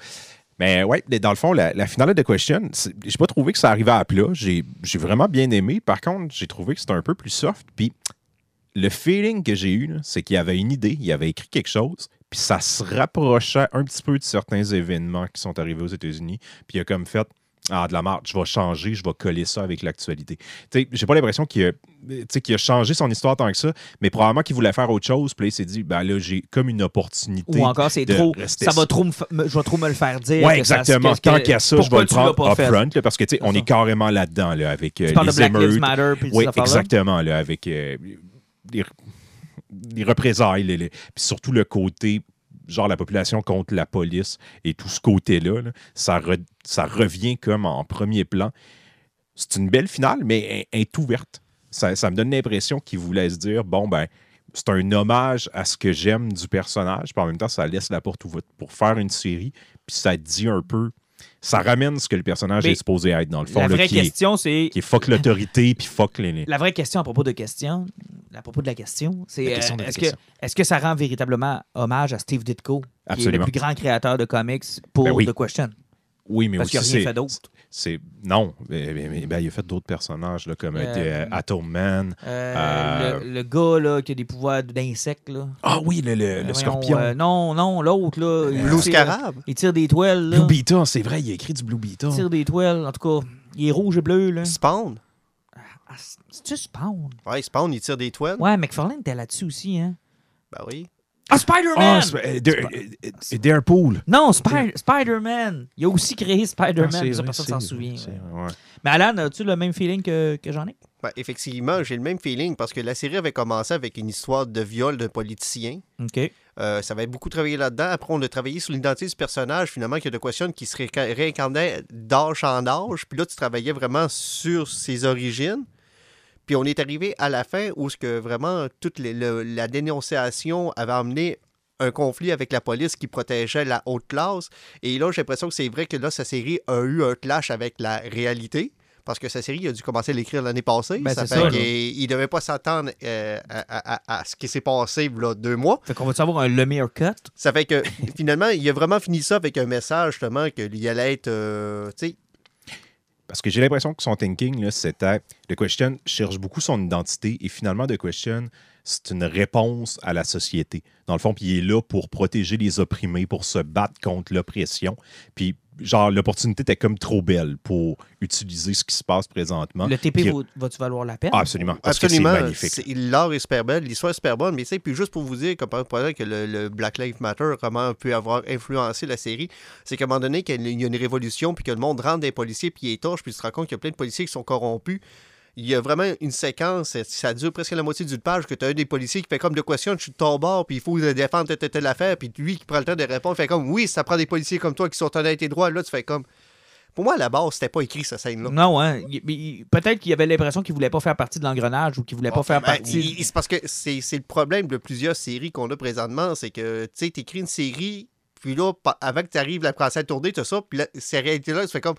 Mais ouais, dans le fond, la, la finale de The Question, j'ai pas trouvé que ça arrivait à plat. J'ai j'ai vraiment bien aimé. Par contre, j'ai trouvé que c'était un peu plus soft. Puis le feeling que j'ai eu, là, c'est qu'il y avait une idée, il avait écrit quelque chose, puis ça se rapprochait un petit peu de certains événements qui sont arrivés aux États-Unis. Puis il a comme fait Ah, de la marque, je vais changer, je vais coller ça avec l'actualité. Tu sais, j'ai pas l'impression qu'il a, qu'il a changé son histoire tant que ça, mais probablement qu'il voulait faire autre chose. Puis là, il s'est dit, ben là, j'ai comme une opportunité. Ou encore, c'est trop. Ça va trop me, je vais trop me le faire dire. Ça- exactement. que- Tant que- qu'il y a ça, je vais le prendre upfront, parce que, tu sais, on est ça. carrément là-dedans, là, avec euh, Tu parles de les Black. Matter puis Oui, exactement, là, avec euh, les, les représailles, les- les- puis surtout le côté, genre la population contre la police et tout ce côté-là, là, ça, re- ça revient comme en premier plan. C'est une belle finale, mais elle- elle est ouverte. Ça, ça me donne l'impression qu'il voulait se dire, bon, ben, c'est un hommage à ce que j'aime du personnage, puis en même temps, ça laisse la porte ouverte pour faire une série, puis ça dit un peu, ça ramène ce que le personnage Mais est supposé être, dans le fond, La là, vraie qui, question, c'est. qui est fuck l'autorité, puis fuck les... La vraie question à propos de question, à propos de la question, c'est euh, est-ce que, ça rend véritablement hommage à Steve Ditko, qui est le plus grand créateur de comics pour Ben oui. The Question? Oui, mais Parce qu'il aussi, rien c'est- fait d'autre. c'est... Non, mais, mais- mais- ben, il a fait d'autres personnages, là, comme Euh, euh, Atom Man. Euh, Euh, le, le gars là, qui a des pouvoirs d'insectes. là. Ah oui, le, le- le Euh, scorpion. euh, non, non, l'autre. là. Blue Scarab. Il tire des toiles. Là. Blue Beetle, c'est vrai, il a écrit du Blue Beetle. Il tire des toiles. En tout cas, il est rouge et bleu. Là. Spawn? Ah, C'est-tu Spawn? Ouais, Spawn, il tire des toiles. Ouais, McFarlane était là-dessus aussi. Hein? Ben oui. Ah, Spider-Man! Ah, c'est- euh, Dare- euh, euh, Darepool. non, Spi- Spider-man! Il a aussi créé Spider-Man. Ah, c'est mais ça, vrai, personne c'est s'en vrai, souvient. c'est ouais. vrai, ouais. Mais Alan, as-tu le même feeling que, que j'en ai? Ben, effectivement, j'ai le même feeling parce que la série avait commencé avec une histoire de viol d'un politicien. OK. Euh, ça avait beaucoup travaillé là-dedans. Après, on a travaillé sur l'identité du personnage, finalement, qui a de question qui se réca- réincarnait d'âge en âge. Puis là, tu travaillais vraiment sur ses origines. Puis on est arrivé à la fin où ce que vraiment toute les- le- la dénonciation avait amené un conflit avec la police qui protégeait la haute classe. Et là, j'ai l'impression que c'est vrai que là, sa série a eu un clash avec la réalité. Parce que sa série, il a dû commencer à l'écrire l'année passée. Ben, ça fait ça, il devait pas s'attendre euh, à, à- à- à ce qui s'est passé là, deux mois. Fait qu'on va savoir un Lemire cut? Ça fait que finalement, il a vraiment fini ça avec un message justement qu'il allait être. euh, tu sais, Parce que j'ai l'impression que son thinking, c'était The Question cherche beaucoup son identité et finalement, The Question, c'est une réponse à la société. Dans le fond, il est là pour protéger les opprimés, pour se battre contre l'oppression. Puis, genre, l'opportunité était comme trop belle pour utiliser ce qui se passe présentement. Le TP Puis- va- va-tu valoir la peine? Ah, absolument. Parce que absolument. c'est magnifique. c'est- L'art est super belle, l'histoire est super bonne, mais tu sais, puis juste pour vous dire, comme par exemple que le, le Black Lives Matter, comment peut avoir influencé la série, c'est qu'à un moment donné, qu'il y a une révolution, puis que le monde rentre des policiers, puis il est torche, puis tu te rends compte qu'il y a plein de policiers qui sont corrompus. Il y a vraiment une séquence, ça dure presque la moitié d'une page, que tu as un des policiers qui fait comme de question, je suis de ton bord, puis il faut défendre telle, telle, telle affaire, puis lui qui prend le temps de répondre, fait comme oui, ça prend des policiers comme toi qui sont honnêtes et droits, là, tu fais comme. Pour moi, à la base, c'était pas écrit, cette scène-là. Non, hein. Peut-être qu'il avait l'impression qu'il voulait pas faire partie de l'engrenage ou qu'il voulait pas Ah, faire ben, partie. C'est parce que c'est le problème de plusieurs séries qu'on a présentement, c'est que tu sais, t'écris une série, puis là, avant que tu arrives la commencer à tourner, tout ça, puis là, ces réalités-là, tu fais comme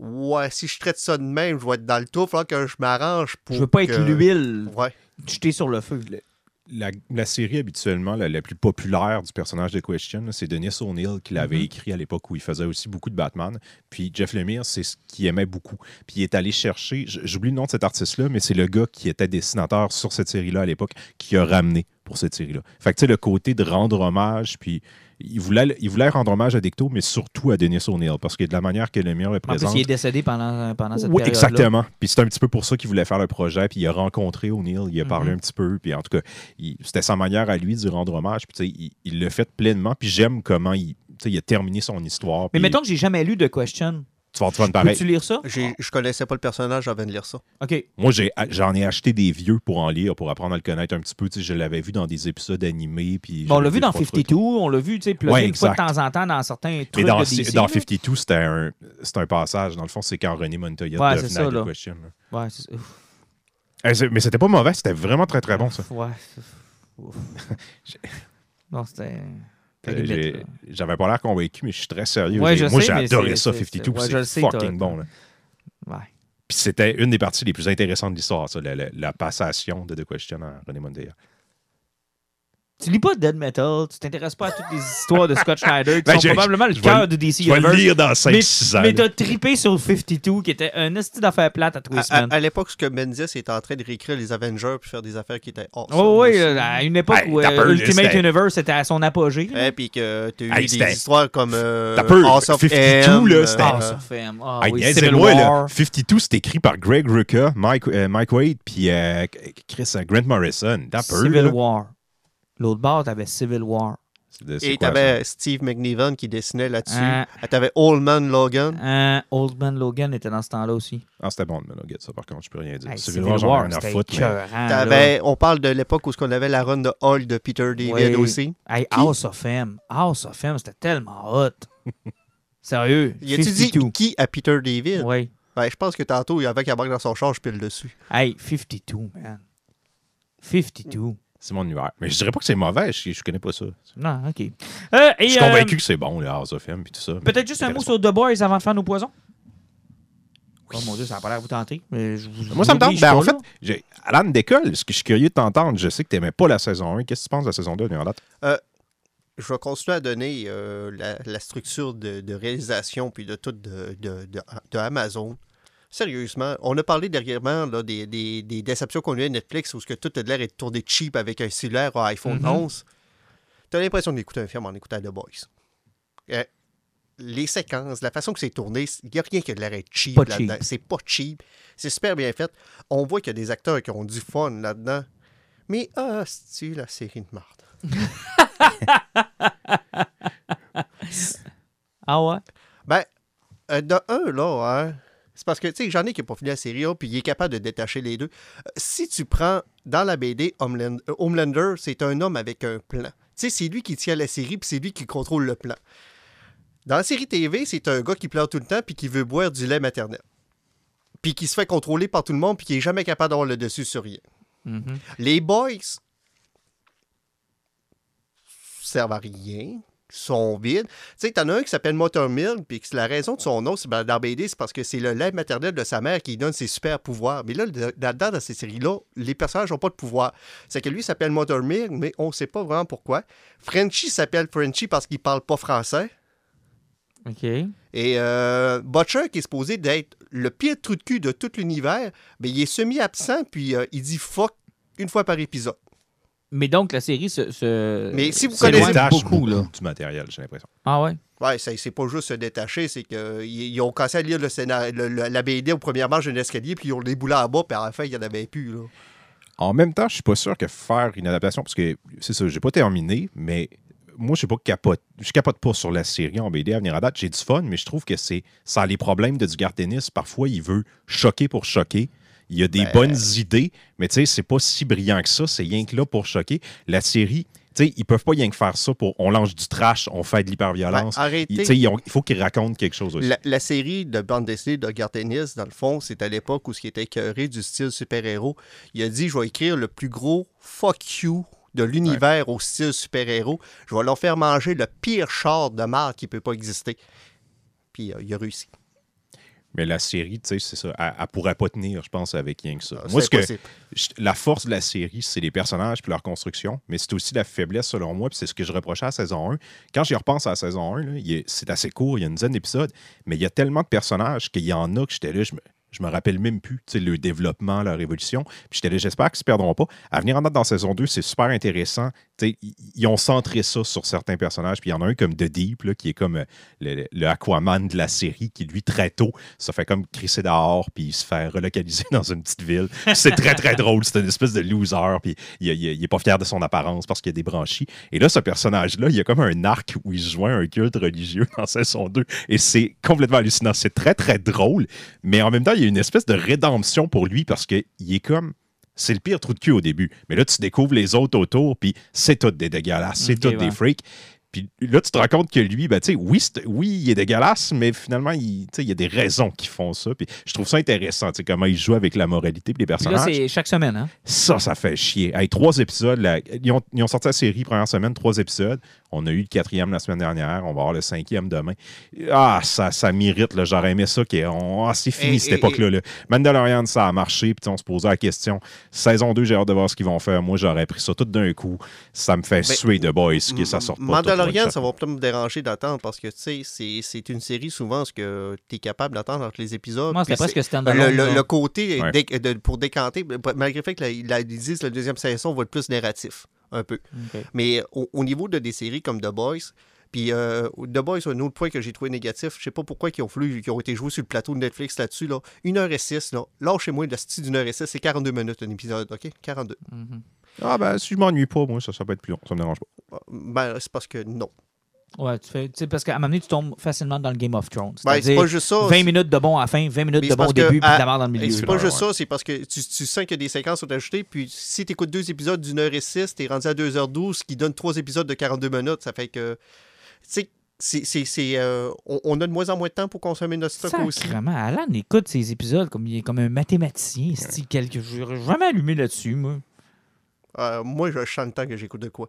Ouais, si je traite ça de même, je vais être dans le tout, il faudra que je m'arrange pour. Je veux pas être l'huile Ouais. jetée sur le feu. La, la série habituellement la, la plus populaire du personnage de Question, c'est Denis O'Neill qui l'avait Mhm. écrit à l'époque où il faisait aussi beaucoup de Batman. Puis Jeff Lemire, c'est ce qu'il aimait beaucoup. Puis il est allé chercher, j'oublie le nom de cet artiste-là, mais c'est le gars qui était dessinateur sur cette série-là à l'époque qui a ramené pour cette série-là. Fait que tu sais, le côté de rendre hommage, puis il voulait, il voulait rendre hommage à Decto, mais surtout à Denis O'Neill, parce que de la manière que le En plus, présente. il est décédé pendant, pendant cette Oui, période exactement. Puis c'est un petit peu pour ça qu'il voulait faire le projet. Puis il a rencontré O'Neill, il a parlé Mhm. un petit peu. Puis en tout cas, c'était sa manière à lui de rendre hommage. Puis tu sais, il il l'a fait pleinement. Puis j'aime comment il, il a terminé son histoire. Mais Puis mettons que j'ai jamais lu de Question. Tu vas te faire pareil. Peux-tu lire ça? J'ai- Je connaissais pas le personnage, j'avais de lire ça. OK. Moi, j'ai- j'en ai acheté des vieux pour en lire, pour apprendre à le connaître un petit peu. Tu sais, je l'avais vu dans des épisodes animés. Puis Bon, on l'a vu dans trois trucs. 52, on l'a vu, tu sais, plugger Ouais, une fois de temps en temps dans certains trucs Mais dans, de DC. dans là. 52, c'était un, c'était un passage. Dans le fond, c'est quand René Montoya Ouais, c'est devenait ça. Question. là. Ouais, c'est ouf. Eh, Mais c'était pas mauvais, c'était vraiment très très bon ça. Ouais. non, c'était. Euh. J'avais pas l'air convaincu, mais je suis très sérieux. Ouais, Moi, j'ai adoré ça, c'est- 52. ouais, c'est fucking bon. Là. Ouais. Puis c'était une des parties les plus intéressantes de l'histoire, ça, la, la- la passation de The Question à René Montoya. Tu lis pas Dead Metal, tu t'intéresses pas à toutes les histoires de Scott Schneider qui Ben, sont je- probablement le cœur de DC Je vais le Universe. lire dans Mais, 5-6 ans. mais là. t'as trippé sur 52 qui était un esti d'affaires plates à tous les À, semaines. à- à l'époque, ce que Menzies était en train de réécrire les Avengers puis faire des affaires qui étaient awesome. Oh oui, aussi. à une époque Hey, où t'as euh, là, Ultimate Universe était à son apogée. Et puis que tu as eu Hey, des histoires comme euh, T'as House of 52, là, M, c'était- euh, Ah, ça fait. Ah, Hey, oui, Civil là. War. 52, c'est écrit par Greg Rucka, Mike, euh, Mike Wade, puis euh, Chris Grant Morrison. T'as Civil là. War. L'autre bord, t'avais Civil War. Et quoi, t'avais Steve McNiven qui dessinait là-dessus. Ah, T'avais Old Man Logan. Euh, Old Man Logan était dans ce temps-là aussi. Ah, c'était bon de Meloguet, ça, par contre, je peux rien dire. Hey, Civil War, j'en ai rien à c'était foutre. mais- écœurant, là. T'avais- on parle de l'époque où on avait la run de Hall de Peter David Oui. aussi. Hey, Qui? House of M. House of M, c'était tellement hot. Sérieux? Y a-tu dit 52. qui à Peter David? Oui. Ben, je pense que tantôt, il y avait qu'à dans son char, je pile dessus. Hey, 52, man. 52. C'est mon univers. Mais je dirais pas que c'est mauvais, je, je connais pas ça. Non, OK. Euh, et, Je suis euh, convaincu que c'est bon, le House of M, puis tout ça. Peut-être juste un mot sur The Boys avant de faire nos poisons? Oh mon Dieu, ça n'a pas l'air de vous tenter. Mais je vous- Moi, ça me je tente. Ben, en fait, là. Alan Décolle, ce que je suis curieux de t'entendre, je sais que tu n'aimais pas la saison 1. Qu'est-ce que tu penses de la saison 2, Léon Latte? Je vais continuer à donner euh, la, la structure de, de réalisation puis de tout de, de, de- de Amazon. Sérieusement, on a parlé dernièrement là, des, des, des déceptions qu'on a eues à Netflix où ce que tout a l'air est tourné cheap avec un cellulaire à iPhone Mhm. 11. Tu as l'impression d'écouter un film en écoutant The Boys. Euh, les séquences, la façon que c'est tourné, il n'y a rien qui a l'air être cheap là-dedans. C'est pas cheap. C'est super bien fait. On voit qu'il y a des acteurs qui ont du fun là-dedans. Mais ah, c'est la série de marde? Ah ouais? Ben, euh, de un, là, hein, c'est parce que, tu sais, j'en ai qui n'a pas fini la série, puis il est capable de détacher les deux. Euh, si tu prends dans la BD euh, Homelander, c'est un homme avec un plan. Tu sais, c'est lui qui tient la série, puis c'est lui qui contrôle le plan. Dans la série TV, c'est un gars qui pleure tout le temps, puis qui veut boire du lait maternel. Puis qui se fait contrôler par tout le monde, puis qui est jamais capable d'avoir le dessus sur rien. Mhm. Les boys servent à rien, sont vides. Tu sais, t'en as un qui s'appelle Motor Mill, puis que la raison de son nom, c'est dans BD, c'est parce que c'est le lait maternel de sa mère qui lui donne ses super pouvoirs. Mais là, là-dedans, dans ces séries-là, les personnages n'ont pas de pouvoir. C'est que lui s'appelle Motor Mill, mais on ne sait pas vraiment pourquoi. Frenchie s'appelle Frenchie parce qu'il parle pas français. OK. Et euh, Butcher, qui est supposé d'être le pire trou de cul de tout l'univers, ben, il est semi-absent, puis euh, il dit fuck une fois par épisode. Mais donc, la série se. se Mais si vous s'éloigne connaissez- détache beaucoup, là. du matériel, j'ai l'impression. Ah ouais? Ouais, c'est pas juste se détacher, c'est qu'ils ils ont commencé à lire le scénario, le- le- la BD aux premières marches d'un escalier, puis ils ont les boulets en bas, puis à la fin, il n'y en avait plus. Là. En même temps, je suis pas sûr que faire une adaptation, parce que c'est ça, j'ai pas terminé, mais moi, je suis pas capote. Je capote pas sur la série en BD à venir à date. J'ai du fun, mais je trouve que c'est ça a les problèmes de du tennis. Parfois, il veut choquer pour choquer. Il y a des Ben- bonnes idées, mais tu sais, c'est pas si brillant que ça. C'est rien que là pour choquer. La série, tu sais, ils peuvent pas rien que faire ça pour on lance du trash, on fait de l'hyperviolence. Ben, arrêtez. Il tu sais, ils ont- il faut qu'ils racontent quelque chose aussi. La, la série de bande dessinée de Gartenis, dans le fond, c'est à l'époque où ce qui était écœuré du style super-héros. Il a dit Je vais écrire le plus gros fuck you de l'univers au style super-héros. Je vais leur faire manger le pire char de marde qui peut pas exister. Puis euh, il a réussi. Mais la série, tu sais, c'est ça. Elle, elle pourrait pas tenir, je pense, avec rien que ça. Ah, Moi, ce que, je- la force de la série, c'est les personnages puis leur construction, mais c'est aussi la faiblesse, selon moi, puis c'est ce que je reprochais à la saison 1. Quand j'y repense à la saison 1, là, il est- c'est assez court, il y a une dizaine d'épisodes, mais il y a tellement de personnages qu'il y en a que j'étais là, je me, je me rappelle même plus, tu sais, le développement, leur évolution. Puis j'étais là, j'espère qu'ils se perdront pas. À venir en date dans saison 2, c'est super intéressant. Ils- ont centré ça sur certains personnages. Puis il y en a un comme The Deep, qui est comme euh, le, Aquaman de la série, qui lui, très tôt, ça fait comme crisser dehors, puis se fait relocaliser dans une petite ville. C'est très, très drôle. C'est une espèce de loser, puis il, il- il est pas fier de son apparence parce qu'il a des branchies. Et là, ce personnage-là, il y a comme un arc où il se joint un culte religieux dans saison 2. Et c'est complètement hallucinant. C'est très, très drôle. Mais en même temps, il y a une espèce de rédemption pour lui parce qu'il est comme. C'est le pire trou de cul au début. Mais là, tu découvres les autres autour, puis c'est tout des dégueulasses, c'est tout ouais. des freaks. Puis là, tu te rends compte que lui, ben, oui, oui, il est dégueulasse, mais finalement, il, y a des raisons qui font ça. Puis je trouve ça intéressant, comment il joue avec la moralité et les Puis là, personnages. c'est chaque semaine, hein? Ça, ça fait chier. Hey, trois épisodes. là, ils, ont, ils ont sorti la série première semaine, trois épisodes. On a eu le quatrième la semaine dernière. On va avoir le cinquième demain. Ah, ça, ça. J'aurais aimé ça. qu'on- Ah, c'est fini Et- cette et- époque-là. là. Mandalorian, ça a marché. Puis on se posait la question. Saison 2, j'ai hâte de voir ce qu'ils vont faire. Moi, j'aurais pris ça tout d'un coup. Ça me fait suer de boys que ça sorte pas. Mandalorian, ça va peut-être me déranger d'attendre parce que, tu sais, c'est- c'est une série souvent ce que tu es capable d'attendre entre les épisodes. Moi, presque c'est- stand-alone. le, le- le côté Ouais. dé- de- pour décanter, malgré le fait que la, la- ils disent que la deuxième saison va être plus narratif, un peu. Mais au, au niveau de des séries comme The Boys, puis euh, The Boys, un autre point que j'ai trouvé négatif, je sais pas pourquoi ils ont, voulu, ils ont été joués sur le plateau de Netflix là-dessus, là. 1h06, là. Lâchez-moi le style d'une heure et six, c'est 42 minutes un épisode, OK? 42. Mhm. Ah, ben, si je m'ennuie pas, moi, ça, ça peut être plus long. Ça me dérange pas. Ben, c'est parce que non. Ouais, tu fais. parce qu'à un moment donné, tu tombes facilement dans le Game of Thrones. Ben, c'est pas juste ça. 20 minutes de bon à la fin, 20 minutes de bon au début, puis à- de la merde dans le Et milieu. c'est pas juste ouais. ça, c'est parce que tu, tu sens que des séquences sont ajoutées, puis si tu écoutes deux épisodes d'une heure et six, t'es rendu à 2h12, ce qui donne trois épisodes de 42 minutes. Ça fait que. Tu sais, c'est, c'est, c'est, euh, on, on a de moins en moins de temps pour consommer notre stock aussi. Sacrement, Alan écoute ces épisodes comme, il est comme un mathématicien. c'est quelque... J'aurais jamais allumé là-dessus, moi. Euh, moi, je chante le temps que j'écoute de quoi.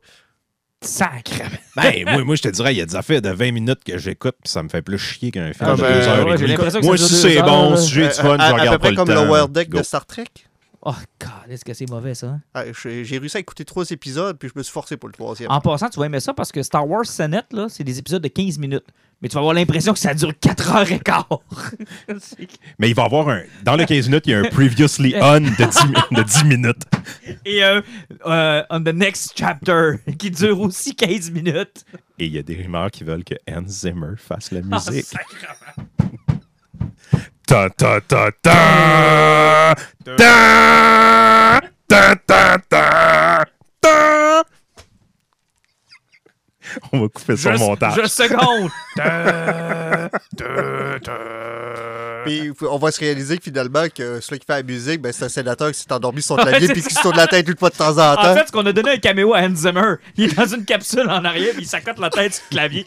Sacrement. Ben, moi, moi, je te dirais, il y a des affaires de 20 minutes que j'écoute, puis ça me fait plus chier qu'un film Ah, de ben, deux heures ouais, et Moi, si c'est bon, si j'ai du fun, à, je à regarde peu près pas comme le le temps. World Deck Go. de Star Trek. Oh, God, est-ce que c'est mauvais, ça? hein? Ah, j'ai, réussi à écouter trois épisodes, puis je me suis forcé pour le troisième. En passant, tu vas aimer ça parce que Star Wars Senate, là, c'est des épisodes de 15 minutes. Mais tu vas avoir l'impression que ça dure 4 heures et quart. Mais il va y avoir un. Dans le 15 minutes, il y a un previously on de 10, mi- de 10 minutes. et euh, euh, on the next chapter, qui dure aussi 15 minutes. Et il y a des rumeurs qui veulent que Hans Zimmer fasse la Ah, musique. sacrément. Ta ta ta ta ta ta ta ta ta On va couper son Je- montage. Je seconde. Puis on va se réaliser que finalement, que celui qui fait la musique, ben, c'est un sénateur qui s'est endormi sur son clavier, puis qui se tourne la tête une fois de temps en temps. En fait, ce qu'on a donné un caméo à Hans Zimmer, il est dans une capsule en arrière, puis il s'accote la tête sur le clavier.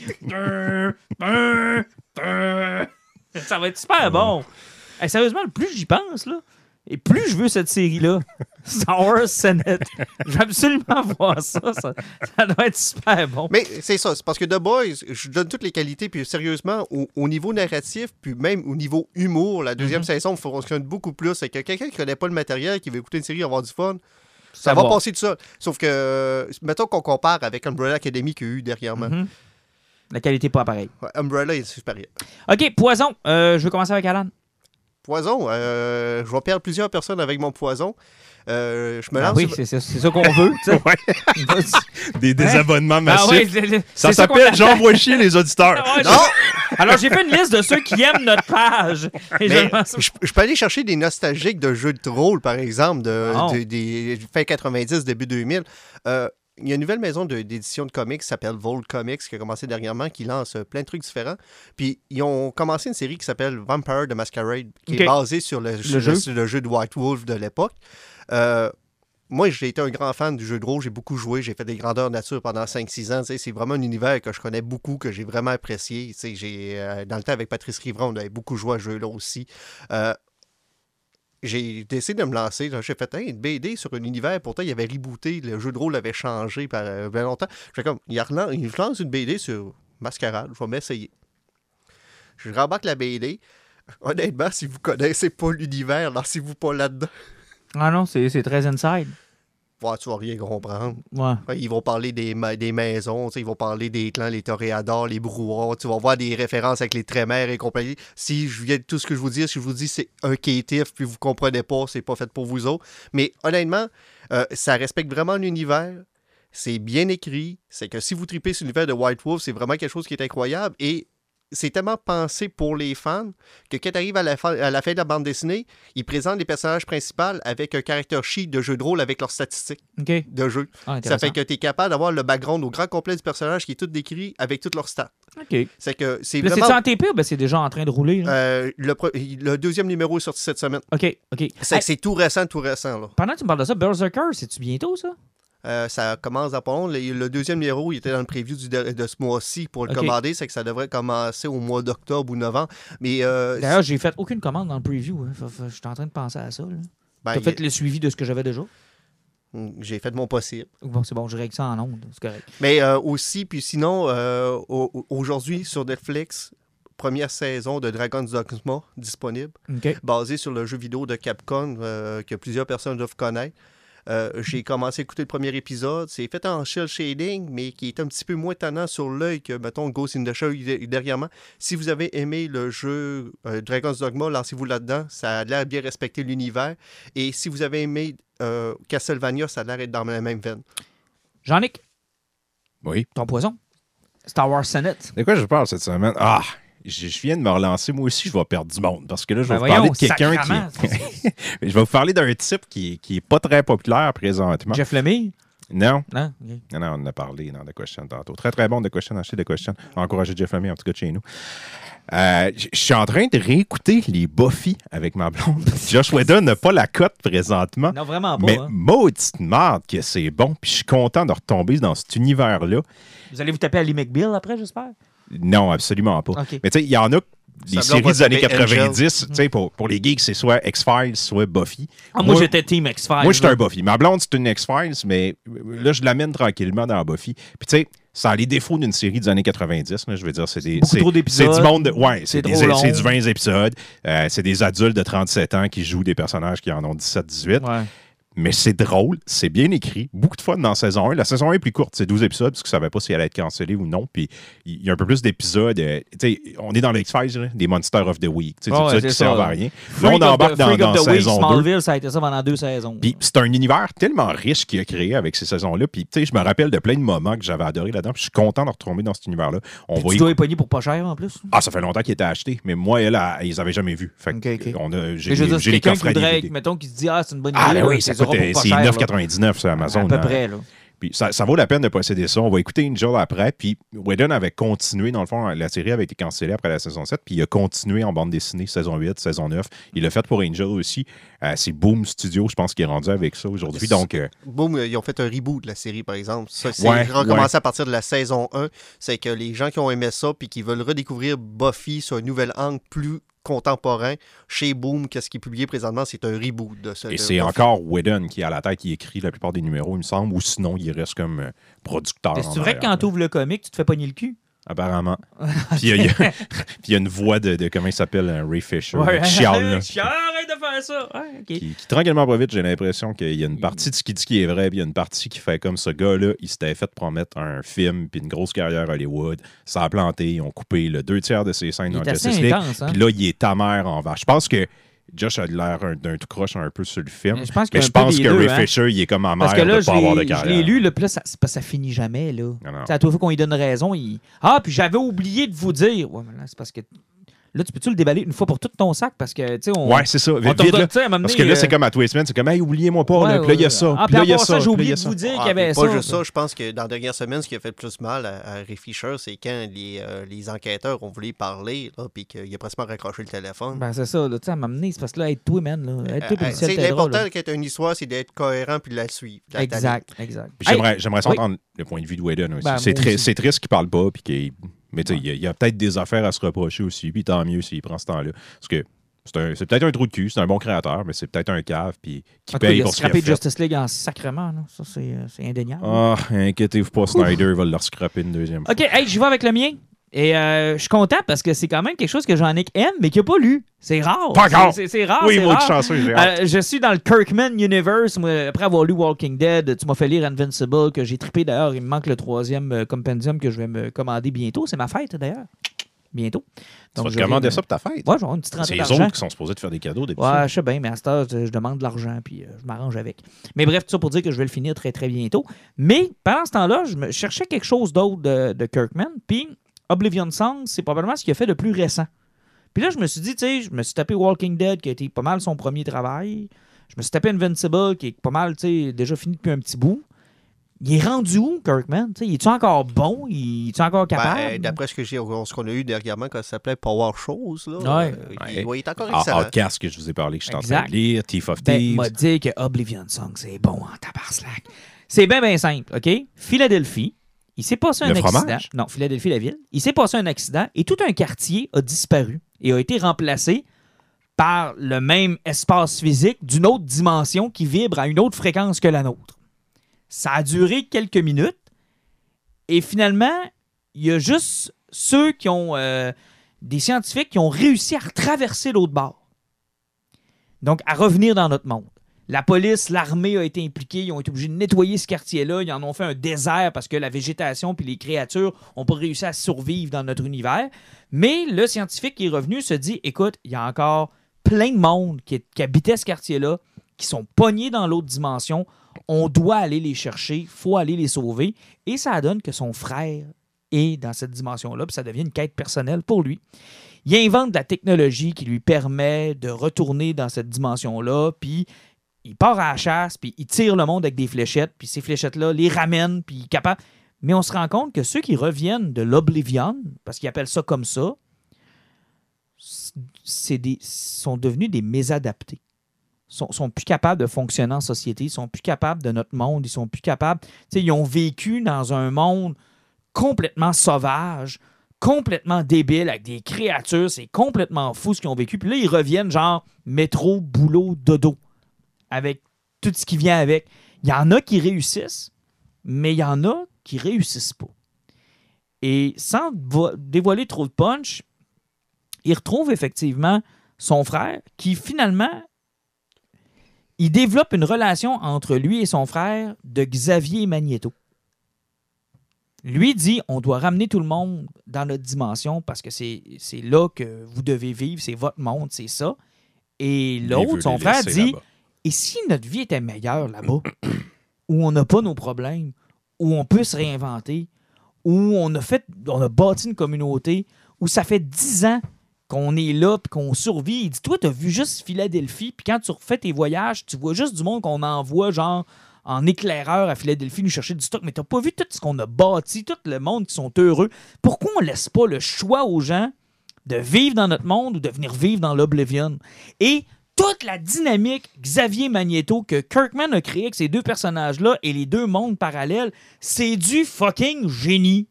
Ça va être super bon. Hey, sérieusement, le plus j'y pense, là, et plus je veux cette série-là, Star Wars Senate, je veux absolument voir ça. Ça, ça doit être super bon. Mais c'est ça, c'est parce que The Boys, je donne toutes les qualités, puis sérieusement, au, au niveau narratif, puis même au niveau humour, la deuxième Mhm. saison fonctionne beaucoup plus. C'est que quelqu'un qui connaît pas le matériel, qui veut écouter une série, avoir du fun, Ça ça va va. passer tout ça. Sauf que, euh, mettons qu'on compare avec Umbrella Academy qu'il y a eu dernièrement. Mhm. La qualité n'est pas pareille. Ouais, Umbrella est supérieur. OK, Poison. Euh, je vais commencer avec Alan. Poison, euh, je vais perdre plusieurs personnes avec mon poison. Euh, je me Ah lance. oui, sur- c'est ça qu'on veut. des, des Hein? abonnements Ah massifs. ouais, ça s'appelle. J'envoie chier les auditeurs. Ah ouais, Non! Alors, j'ai fait une liste de ceux qui aiment notre page. Mais je pense- je, je peux aller chercher des nostalgiques de jeux de rôle, par exemple, de, de- des fin 90, début 2000. Euh, il y a une nouvelle maison d'édition de, comics qui s'appelle Volt Comics qui a commencé dernièrement, qui lance euh, plein de trucs différents. Puis ils ont commencé une série qui s'appelle Vampire the Masquerade, qui est basée sur le, sur jeu. le jeu de White Wolf de l'époque. Euh, moi, j'ai été un grand fan du jeu de rôle. J'ai beaucoup joué. J'ai fait des grandeurs nature pendant 5-6 ans. C'est vraiment un univers que je connais beaucoup, que j'ai vraiment apprécié. J'ai, euh, dans le temps, avec Patrice Rivron, on avait beaucoup joué à ce jeu-là aussi. Euh, j'ai décidé de me lancer. J'ai fait une BD sur un univers. Pourtant, il avait rebooté. Le jeu de rôle avait changé par euh, bien longtemps. Je fais comme, il, lance une BD sur Mascarade. Je vais m'essayer. Je rembarque la BD. Honnêtement, si vous connaissez pas l'univers, lancez-vous pas là-dedans. Ah non, c'est très inside. Ouais, tu vas rien comprendre. Ouais. Ils vont parler des, ma- des maisons, ils vont parler des clans, les toréadors, les brouhards. Tu vas voir des références avec les trémères et compagnie. Si je viens de tout ce que je vous dis, si je vous dis c'est un kétif puis vous comprenez pas, c'est pas fait pour vous autres. Mais honnêtement, euh, ça respecte vraiment l'univers. C'est bien écrit. C'est que si vous tripez sur l'univers de White Wolf, c'est vraiment quelque chose qui est incroyable. Et c'est tellement pensé pour les fans que quand tu arrives à la, fin, à la fin de la bande dessinée, ils présentent les personnages principaux avec un caractère sheet de jeu de rôle avec leurs statistiques de jeu. Ah, Ça fait que tu es capable d'avoir le background au grand complet du personnage qui est tout décrit avec toutes leurs stats. OK. C'est que c'est vraiment. c'est-tu en TP ou ben c'est déjà en train de rouler? là? euh, le, pre- le deuxième numéro est sorti cette semaine. OK, OK. C'est Hey, c'est tout récent, tout récent. Là. pendant que tu me parles de ça, Berserker, c'est-tu bientôt, ça? Euh, ça commence pas long. Le, le deuxième numéro, il était dans le preview du de, de ce mois-ci pour le commander. C'est que ça devrait commencer au mois d'octobre ou novembre. Mais euh, D'ailleurs, j'ai fait aucune commande dans le preview. Hein. Je suis en train de penser à ça. ben, T'as fait le suivi de ce que j'avais déjà? j'ai fait mon possible. Bon, c'est bon, je règle ça en ondes. C'est correct. Mais euh, aussi, puis sinon, euh, au- aujourd'hui, sur Netflix, première saison de Dragon's Dogma disponible, basée sur le jeu vidéo de Capcom que plusieurs personnes doivent connaître. Euh, J'ai commencé à écouter le premier épisode. C'est fait en shell shading, mais qui est un petit peu moins tannant sur l'œil que, mettons, Ghost in the Shell derrière moi. Si vous avez aimé le jeu euh, Dragon's Dogma, lancez-vous là-dedans. Ça a l'air bien respecter l'univers. Et si vous avez aimé euh, Castlevania, ça a l'air d'être dans la même veine. Jean-Nic, Oui. ton poison? Star Wars Senate. De quoi je parle cette semaine? Ah! Je, viens de me relancer. Moi aussi, je vais perdre du monde. Parce que là, je vais Ben vous parler de quelqu'un qui. je vais vous parler d'un type qui, est- qui est pas très populaire présentement. Jeff Lemire? Non. Non? Non, non, on en a parlé dans The Question tantôt. Très, très bon The Question. Achetez The Question. Encouragez Jeff Lemire, en tout cas chez nous. Euh, Je suis en train de réécouter les Buffy avec ma blonde. Josh Whedon n'a pas la cote présentement. Non, vraiment pas. Mais hein. maudite merde que c'est bon. Puis je suis content de retomber dans cet univers-là. Vous allez vous taper Ali McBeal après, j'espère? Non, absolument pas. Mais tu sais, il y en a, les Ça séries des années s'appeler Angel. 90, tu sais, pour, pour les geeks, c'est soit X-Files, soit Buffy. Ah, moi, j'étais Team X-Files. Moi, j'étais un Buffy. Ma blonde, c'est une X-Files, mais là, je l'amène tranquillement dans Buffy. Puis, tu sais, ça a les défauts d'une série des années 90. là, je veux dire, c'est des. C'est- trop d'épisodes. C'est du monde. de- ouais, c'est du 20 épisodes. Euh, c'est des adultes de 37 ans qui jouent des personnages qui en ont 17-18. Ouais. Mais c'est drôle, c'est bien écrit. Beaucoup de fun dans la saison 1. La saison 1 est plus courte, c'est 12 épisodes, parce que je ne savais pas si elle allait être cancellée ou non. Puis il y a un peu plus d'épisodes. euh, on est dans là, des Monsters of the Week. tu sais, Ouais, des épisodes c'est qui ça. servent à rien. Là, on the- embarque dans, dans Week, saison 2. Smallville, ça a été ça pendant deux saisons. Puis c'est un univers tellement riche qu'il a créé avec ces saisons-là. Puis je me rappelle de plein de moments que j'avais adoré là-dedans. Je suis content de retomber dans cet univers-là. On Puis va tu y- dois les pour pas cher en plus. Ah, ça fait longtemps qu'il était acheté, mais moi, elle, elle, ils avaient jamais vu. Fait on a, j'ai je veux les- dire, j'ai c'est les quelqu'un qui coffrets voudrait, DVD. mettons, qui se dit, ah, c'est une bonne idée. Ah, ben là, oui, ça les coûte, c'est cher, là. 9,99 sur Amazon. À peu hein. près, là. Puis ça, ça vaut la peine de posséder ça. On va écouter Angel après. Puis Whedon avait continué, dans le fond, la série avait été cancellée après la saison 7. Puis il a continué en bande dessinée, saison 8, saison 9. Il l'a fait pour Angel aussi. Euh, c'est Boom Studio, je pense, qui est rendu avec ça aujourd'hui. Donc, euh, Boom, ils ont fait un reboot de la série, par exemple. Ça, c'est Ouais, recommencé ouais. à partir de la saison 1. C'est que les gens qui ont aimé ça puis qui veulent redécouvrir Buffy sur un nouvel angle plus contemporain, chez Boom, qu'est-ce qui est publié présentement, c'est un reboot de ça. et c'est encore Whedon qui est à la tête, qui écrit la plupart des numéros, il me semble, ou sinon, il reste comme euh, producteur. C'est vrai que quand tu ouvres le comic, tu te fais pogner le cul? Apparemment. puis il y, a- y une voix de, de- comment il s'appelle, un Ray Fisher, qui chiale, là. Chiale, arrête de faire ça. Ouais, qui, qui tranquillement pas vite, j'ai l'impression qu'il y a une partie de ce qu'il dit qui est vrai, puis il y a une partie qui fait comme ce gars-là, il s'était fait promettre un film, puis une grosse carrière à Hollywood. Ça a planté, ils ont coupé le deux tiers de ses scènes Il dans est assez Justice League. intense, hein? Puis là, il est ta mère en vache. Je pense que Josh a l'air un- d'un tout croche un peu sur le film. Je pense mais je pense que Ray hein. Fisher, il est comme que là, de je pas avoir de l'ai- je carrière. l'ai lu, là, puis là, ça, c'est pas- ça finit jamais. Là. Sais, À fois qu'on lui donne raison, il. Ah, puis j'avais oublié de vous dire. Ouais, mais là, c'est parce que. Là, tu peux-tu le déballer une fois pour tout ton sac? Parce que, tu sais, on. Ouais, c'est ça. Vite, t'en vite, donne, là. Parce que là, c'est euh, comme à Twistman, c'est comme, hey, oubliez-moi pas, ouais, là, puis là, il y a ça. Ah, puis là, il y a ça. j'ai oublié de vous dire Ah, qu'il y avait ça. pas juste ça, je pense que dans la dernière semaine, ce qui a fait le plus mal à, à Ray Fisher, c'est quand les, euh, les enquêteurs ont voulu parler, là, puis qu'il a presque raccroché le téléphone. Ben, c'est ça, là, tu sais, à m'amener, c'est parce que là, aide-toi, man. Là. Aide-toi, Euh, euh, ciel c'est l'important as une histoire, c'est d'être cohérent puis de la suivre. Exact, exact. Puis J'aimerais, j'aimerais ça Oui. entendre le point de vue de Whedon aussi. Ben, c'est, aussi. c'est triste qu'il parle pas. Puis qu'il- mais tu sais, il y a- peut-être des affaires à se reprocher aussi. Puis tant mieux s'il prend ce temps-là. Parce que c'est, peut-être un trou de cul. C'est un bon créateur, mais c'est peut-être un cave. Puis qui En tout cas, paye pour ce qu'il a scrappé fait. Justice League en sacrement. Ça, c'est euh, c'est indéniable. Ah, inquiétez-vous pas, Snyder va le scraper une deuxième fois. OK, hey, j'y vais avec le mien. Et euh, je suis content parce que c'est quand même quelque chose que Jean-Nic aime, mais qu'il n'a pas lu. C'est rare. Pas encore. C'est- rare. oui, c'est moi, de chanceux. Euh, je suis dans le Kirkman Universe. Après avoir lu Walking Dead, tu m'as fait lire Invincible, que j'ai trippé d'ailleurs. Il me manque le troisième euh, compendium que je vais me commander bientôt. C'est ma fête d'ailleurs. Bientôt. tu Donc, vas te commander ça pour ta fête? Ouais, j'aurai une petite c'est les autres qui sont supposés te faire des cadeaux. Des Ouais, je sais bien, mais à cette heure, je je demande de l'argent, puis euh, je m'arrange avec. Mais bref, tout ça pour dire que je vais le finir très, très bientôt. Mais pendant ce temps-là, je me cherchais quelque chose d'autre de, de Kirkman, puis Oblivion Song, c'est probablement ce qu'il a fait de plus récent. Puis là, je me suis dit, tu sais, je me suis tapé Walking Dead, qui a été pas mal son premier travail. Je me suis tapé Invincible, qui est pas mal, tu sais, déjà fini depuis un petit bout. Il est rendu où, Kirkman? Tu sais, il est-tu encore bon? Il est-tu encore Ben, capable? D'après ce que j'ai, ce qu'on a eu dernièrement, quand ça s'appelait Power Shows, là, Ouais. euh, Ouais. il, ouais, il est encore Ah, excellent. Outcast que je vous ai parlé, que je suis en train de lire, Thief of Ben, Thieves. m'a dit que Oblivion Song, c'est bon en tabarnak. C'est bien, bien simple, OK? Philadelphie, il s'est passé un Le accident. fromage? Non, Philadelphie, la ville. Il s'est passé un accident et tout un quartier a disparu et a été remplacé par le même espace physique d'une autre dimension qui vibre à une autre fréquence que la nôtre. Ça a duré quelques minutes et finalement, il y a juste ceux qui ont. euh, des scientifiques qui ont réussi à traverser l'autre bord. Donc, à revenir dans notre monde. La police, l'armée a été impliquée, ils ont été obligés de nettoyer ce quartier-là, ils en ont fait un désert parce que la végétation puis les créatures n'ont pas réussi à survivre dans notre univers. Mais le scientifique qui est revenu se dit écoute, il y a encore plein de monde qui, habitait ce quartier-là, qui sont pognés dans l'autre dimension. On doit aller les chercher, faut aller les sauver. Et ça donne que son frère est dans cette dimension-là, puis ça devient une quête personnelle pour lui. Il invente de la technologie qui lui permet de retourner dans cette dimension-là, puis il part à la chasse, puis il tire le monde avec des fléchettes, puis ces fléchettes-là les ramènent, puis il est capable. Mais on se rend compte que ceux qui reviennent de l'Oblivion, parce qu'ils appellent ça comme ça, des, sont devenus des mésadaptés. Ils sont, sont plus capables de fonctionner en société, ils sont plus capables de notre monde, ils sont plus capables. Ils ont vécu dans un monde complètement sauvage, complètement débile, avec des créatures, c'est complètement fou ce qu'ils ont vécu. Puis là, ils reviennent genre métro, boulot, dodo, avec tout ce qui vient avec. Il y en a qui réussissent, mais il y en a qui réussissent pas. Et sans vo- dévoiler trop de punch, il retrouve effectivement son frère qui finalement il développe une relation entre lui et son frère de Xavier Magneto. Lui dit on doit ramener tout le monde dans notre dimension parce que c'est là que vous devez vivre, c'est votre monde, c'est ça. Et l'autre, son frère, dit. Et si notre vie était meilleure là-bas, où on n'a pas nos problèmes, où on peut se réinventer, où on a fait, on a bâti une communauté, où ça fait dix ans qu'on est là puis qu'on survit. Il dit Toi, t'as vu juste Philadelphie, puis quand tu refais tes voyages, tu vois juste du monde qu'on envoie, genre en éclaireur à Philadelphie nous chercher du stock, mais t'as pas vu tout ce qu'on a bâti, tout le monde qui sont heureux. Pourquoi on laisse pas le choix aux gens de vivre dans notre monde ou de venir vivre dans l'Oblivion? Et toute la dynamique Xavier Magneto que Kirkman a créé avec ces deux personnages-là et les deux mondes parallèles, c'est du fucking génie.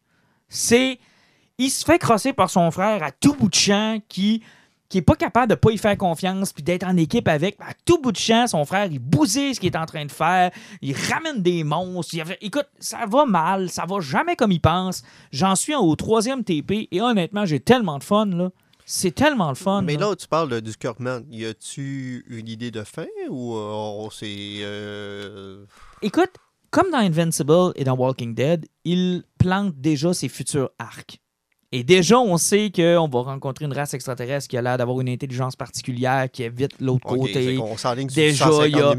C'est. Il se fait crosser par son frère à tout bout de champ qui qui pas capable de pas y faire confiance puis d'être en équipe avec. À tout bout de champ, son frère, il bousille ce qu'il est en train de faire. Il ramène des monstres. Écoute, ça va mal. Ça va jamais comme il pense. J'en suis au troisième TP et honnêtement, j'ai tellement de fun. là. C'est tellement le fun. Mais là. là, tu parles du Kirkman. Y a-tu une idée de fin ou euh, c'est. euh, Écoute, comme dans Invincible et dans Walking Dead, il plante déjà ses futurs arcs. Et déjà, on sait qu'on va rencontrer une race extraterrestre qui a l'air d'avoir une intelligence particulière qui évite l'autre côté. qu'on s'enligne sur Déjà, 150 il y a-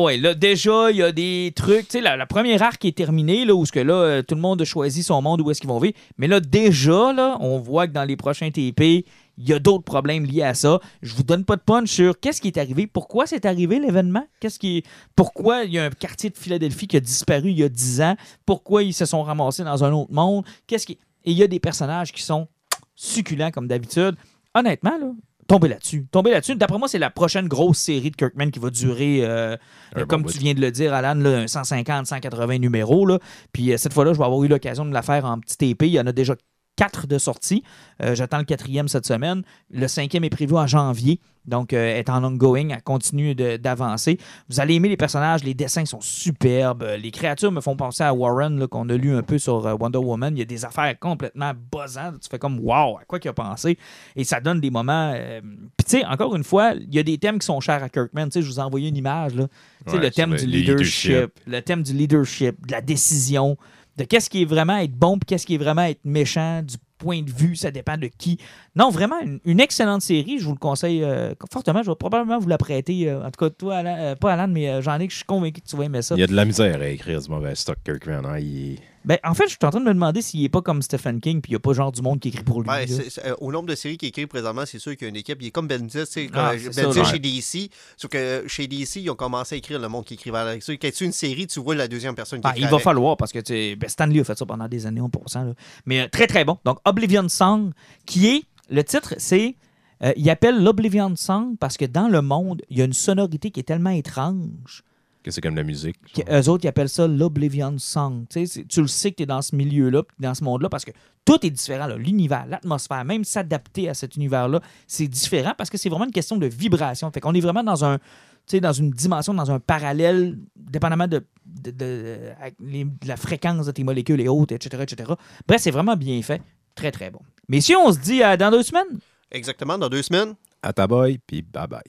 Ouais, là, déjà, il y a des trucs. Tu sais, la, la première arc est terminée, là, où ce que là, euh, tout le monde a choisi son monde, où est-ce qu'ils vont vivre. Mais là, déjà, là, on voit que dans les prochains TP, il y a d'autres problèmes liés à ça. Je vous donne pas de punch sur qu'est-ce qui est arrivé, pourquoi c'est arrivé l'événement, qu'est-ce qui, pourquoi il y a un quartier de Philadelphie qui a disparu il y a 10 ans, pourquoi ils se sont ramassés dans un autre monde, qu'est-ce qui, et il y a des personnages qui sont succulents comme d'habitude. Honnêtement, là, tombez là-dessus. Tombez là-dessus. D'après moi, c'est la prochaine grosse série de Kirkman qui va durer, euh, Un comme bon tu viens de le dire, Alan, là, un 150, 180 numéros. Là. Puis euh, cette fois-là, je vais avoir eu l'occasion de la faire en petit TP. Il y en a déjà quatre de sortie. Euh, J'attends le quatrième cette semaine. Le cinquième est prévu en janvier. Donc, euh, est en ongoing. Elle continue d'avancer. Vous allez aimer les personnages. Les dessins sont superbes. Euh, Les créatures me font penser à Warren, qu'on a lu un peu sur Wonder Woman. Il y a des affaires complètement buzzantes. Tu fais comme, wow, à quoi qu'il a pensé. Et ça donne des moments. euh, Puis, tu sais, encore une fois, il y a des thèmes qui sont chers à Kirkman. Tu sais, je vous ai envoyé une image. Là. Ouais, le thème du le leadership, leadership. le thème du leadership, de la décision, de qu'est-ce qui est vraiment être bon qu'est-ce qui est vraiment être méchant, du point de vue, ça dépend de qui. Non, vraiment, une, excellente série. Je vous le conseille euh, fortement. Je vais probablement vous la prêter. euh, en tout cas, toi, Alan, euh, pas Alan, mais j'en ai que je suis convaincu que tu vas aimer ça. Il y a de la misère à écrire du mauvais stock, Kirkman. hein. Il- Ben, en fait, je suis en train de me demander s'il est pas comme Stephen King puis il n'y a pas genre du monde qui écrit pour lui. Euh, au nombre de séries qui écrit présentement, c'est sûr qu'il y a une équipe. Il est comme Bendis. Ah, c'est Bendis ça, chez DC. Sauf que chez DC, ils ont commencé à écrire le monde qui écrivait avec ça. Quand tu une série, tu vois la deuxième personne qui Ah, écrit il va falloir parce que ben, Stanley a fait ça pendant des années, 1%. Là. Mais euh, très très bon. Donc Oblivion Song, qui est le titre, c'est euh, il appelle l'Oblivion Song parce que dans le monde, il y a une sonorité qui est tellement étrange Que c'est comme la musique. qui- eux autres, ils appellent ça l'Oblivion Song. Tu sais, tu le sais que tu es dans ce milieu-là, dans ce monde-là, parce que tout est différent. L'univers, l'atmosphère, même s'adapter à cet univers-là, c'est différent parce que c'est vraiment une question de vibration. Fait qu'on est vraiment dans un. tu sais, dans une dimension, dans un parallèle, dépendamment de, de- de- avec les- de la fréquence de tes molécules et autres, etc., etc. Bref, c'est vraiment bien fait. Très, très bon. Mais si on se dit euh, dans deux semaines, Exactement, dans deux semaines. À ta boy, puis bye bye.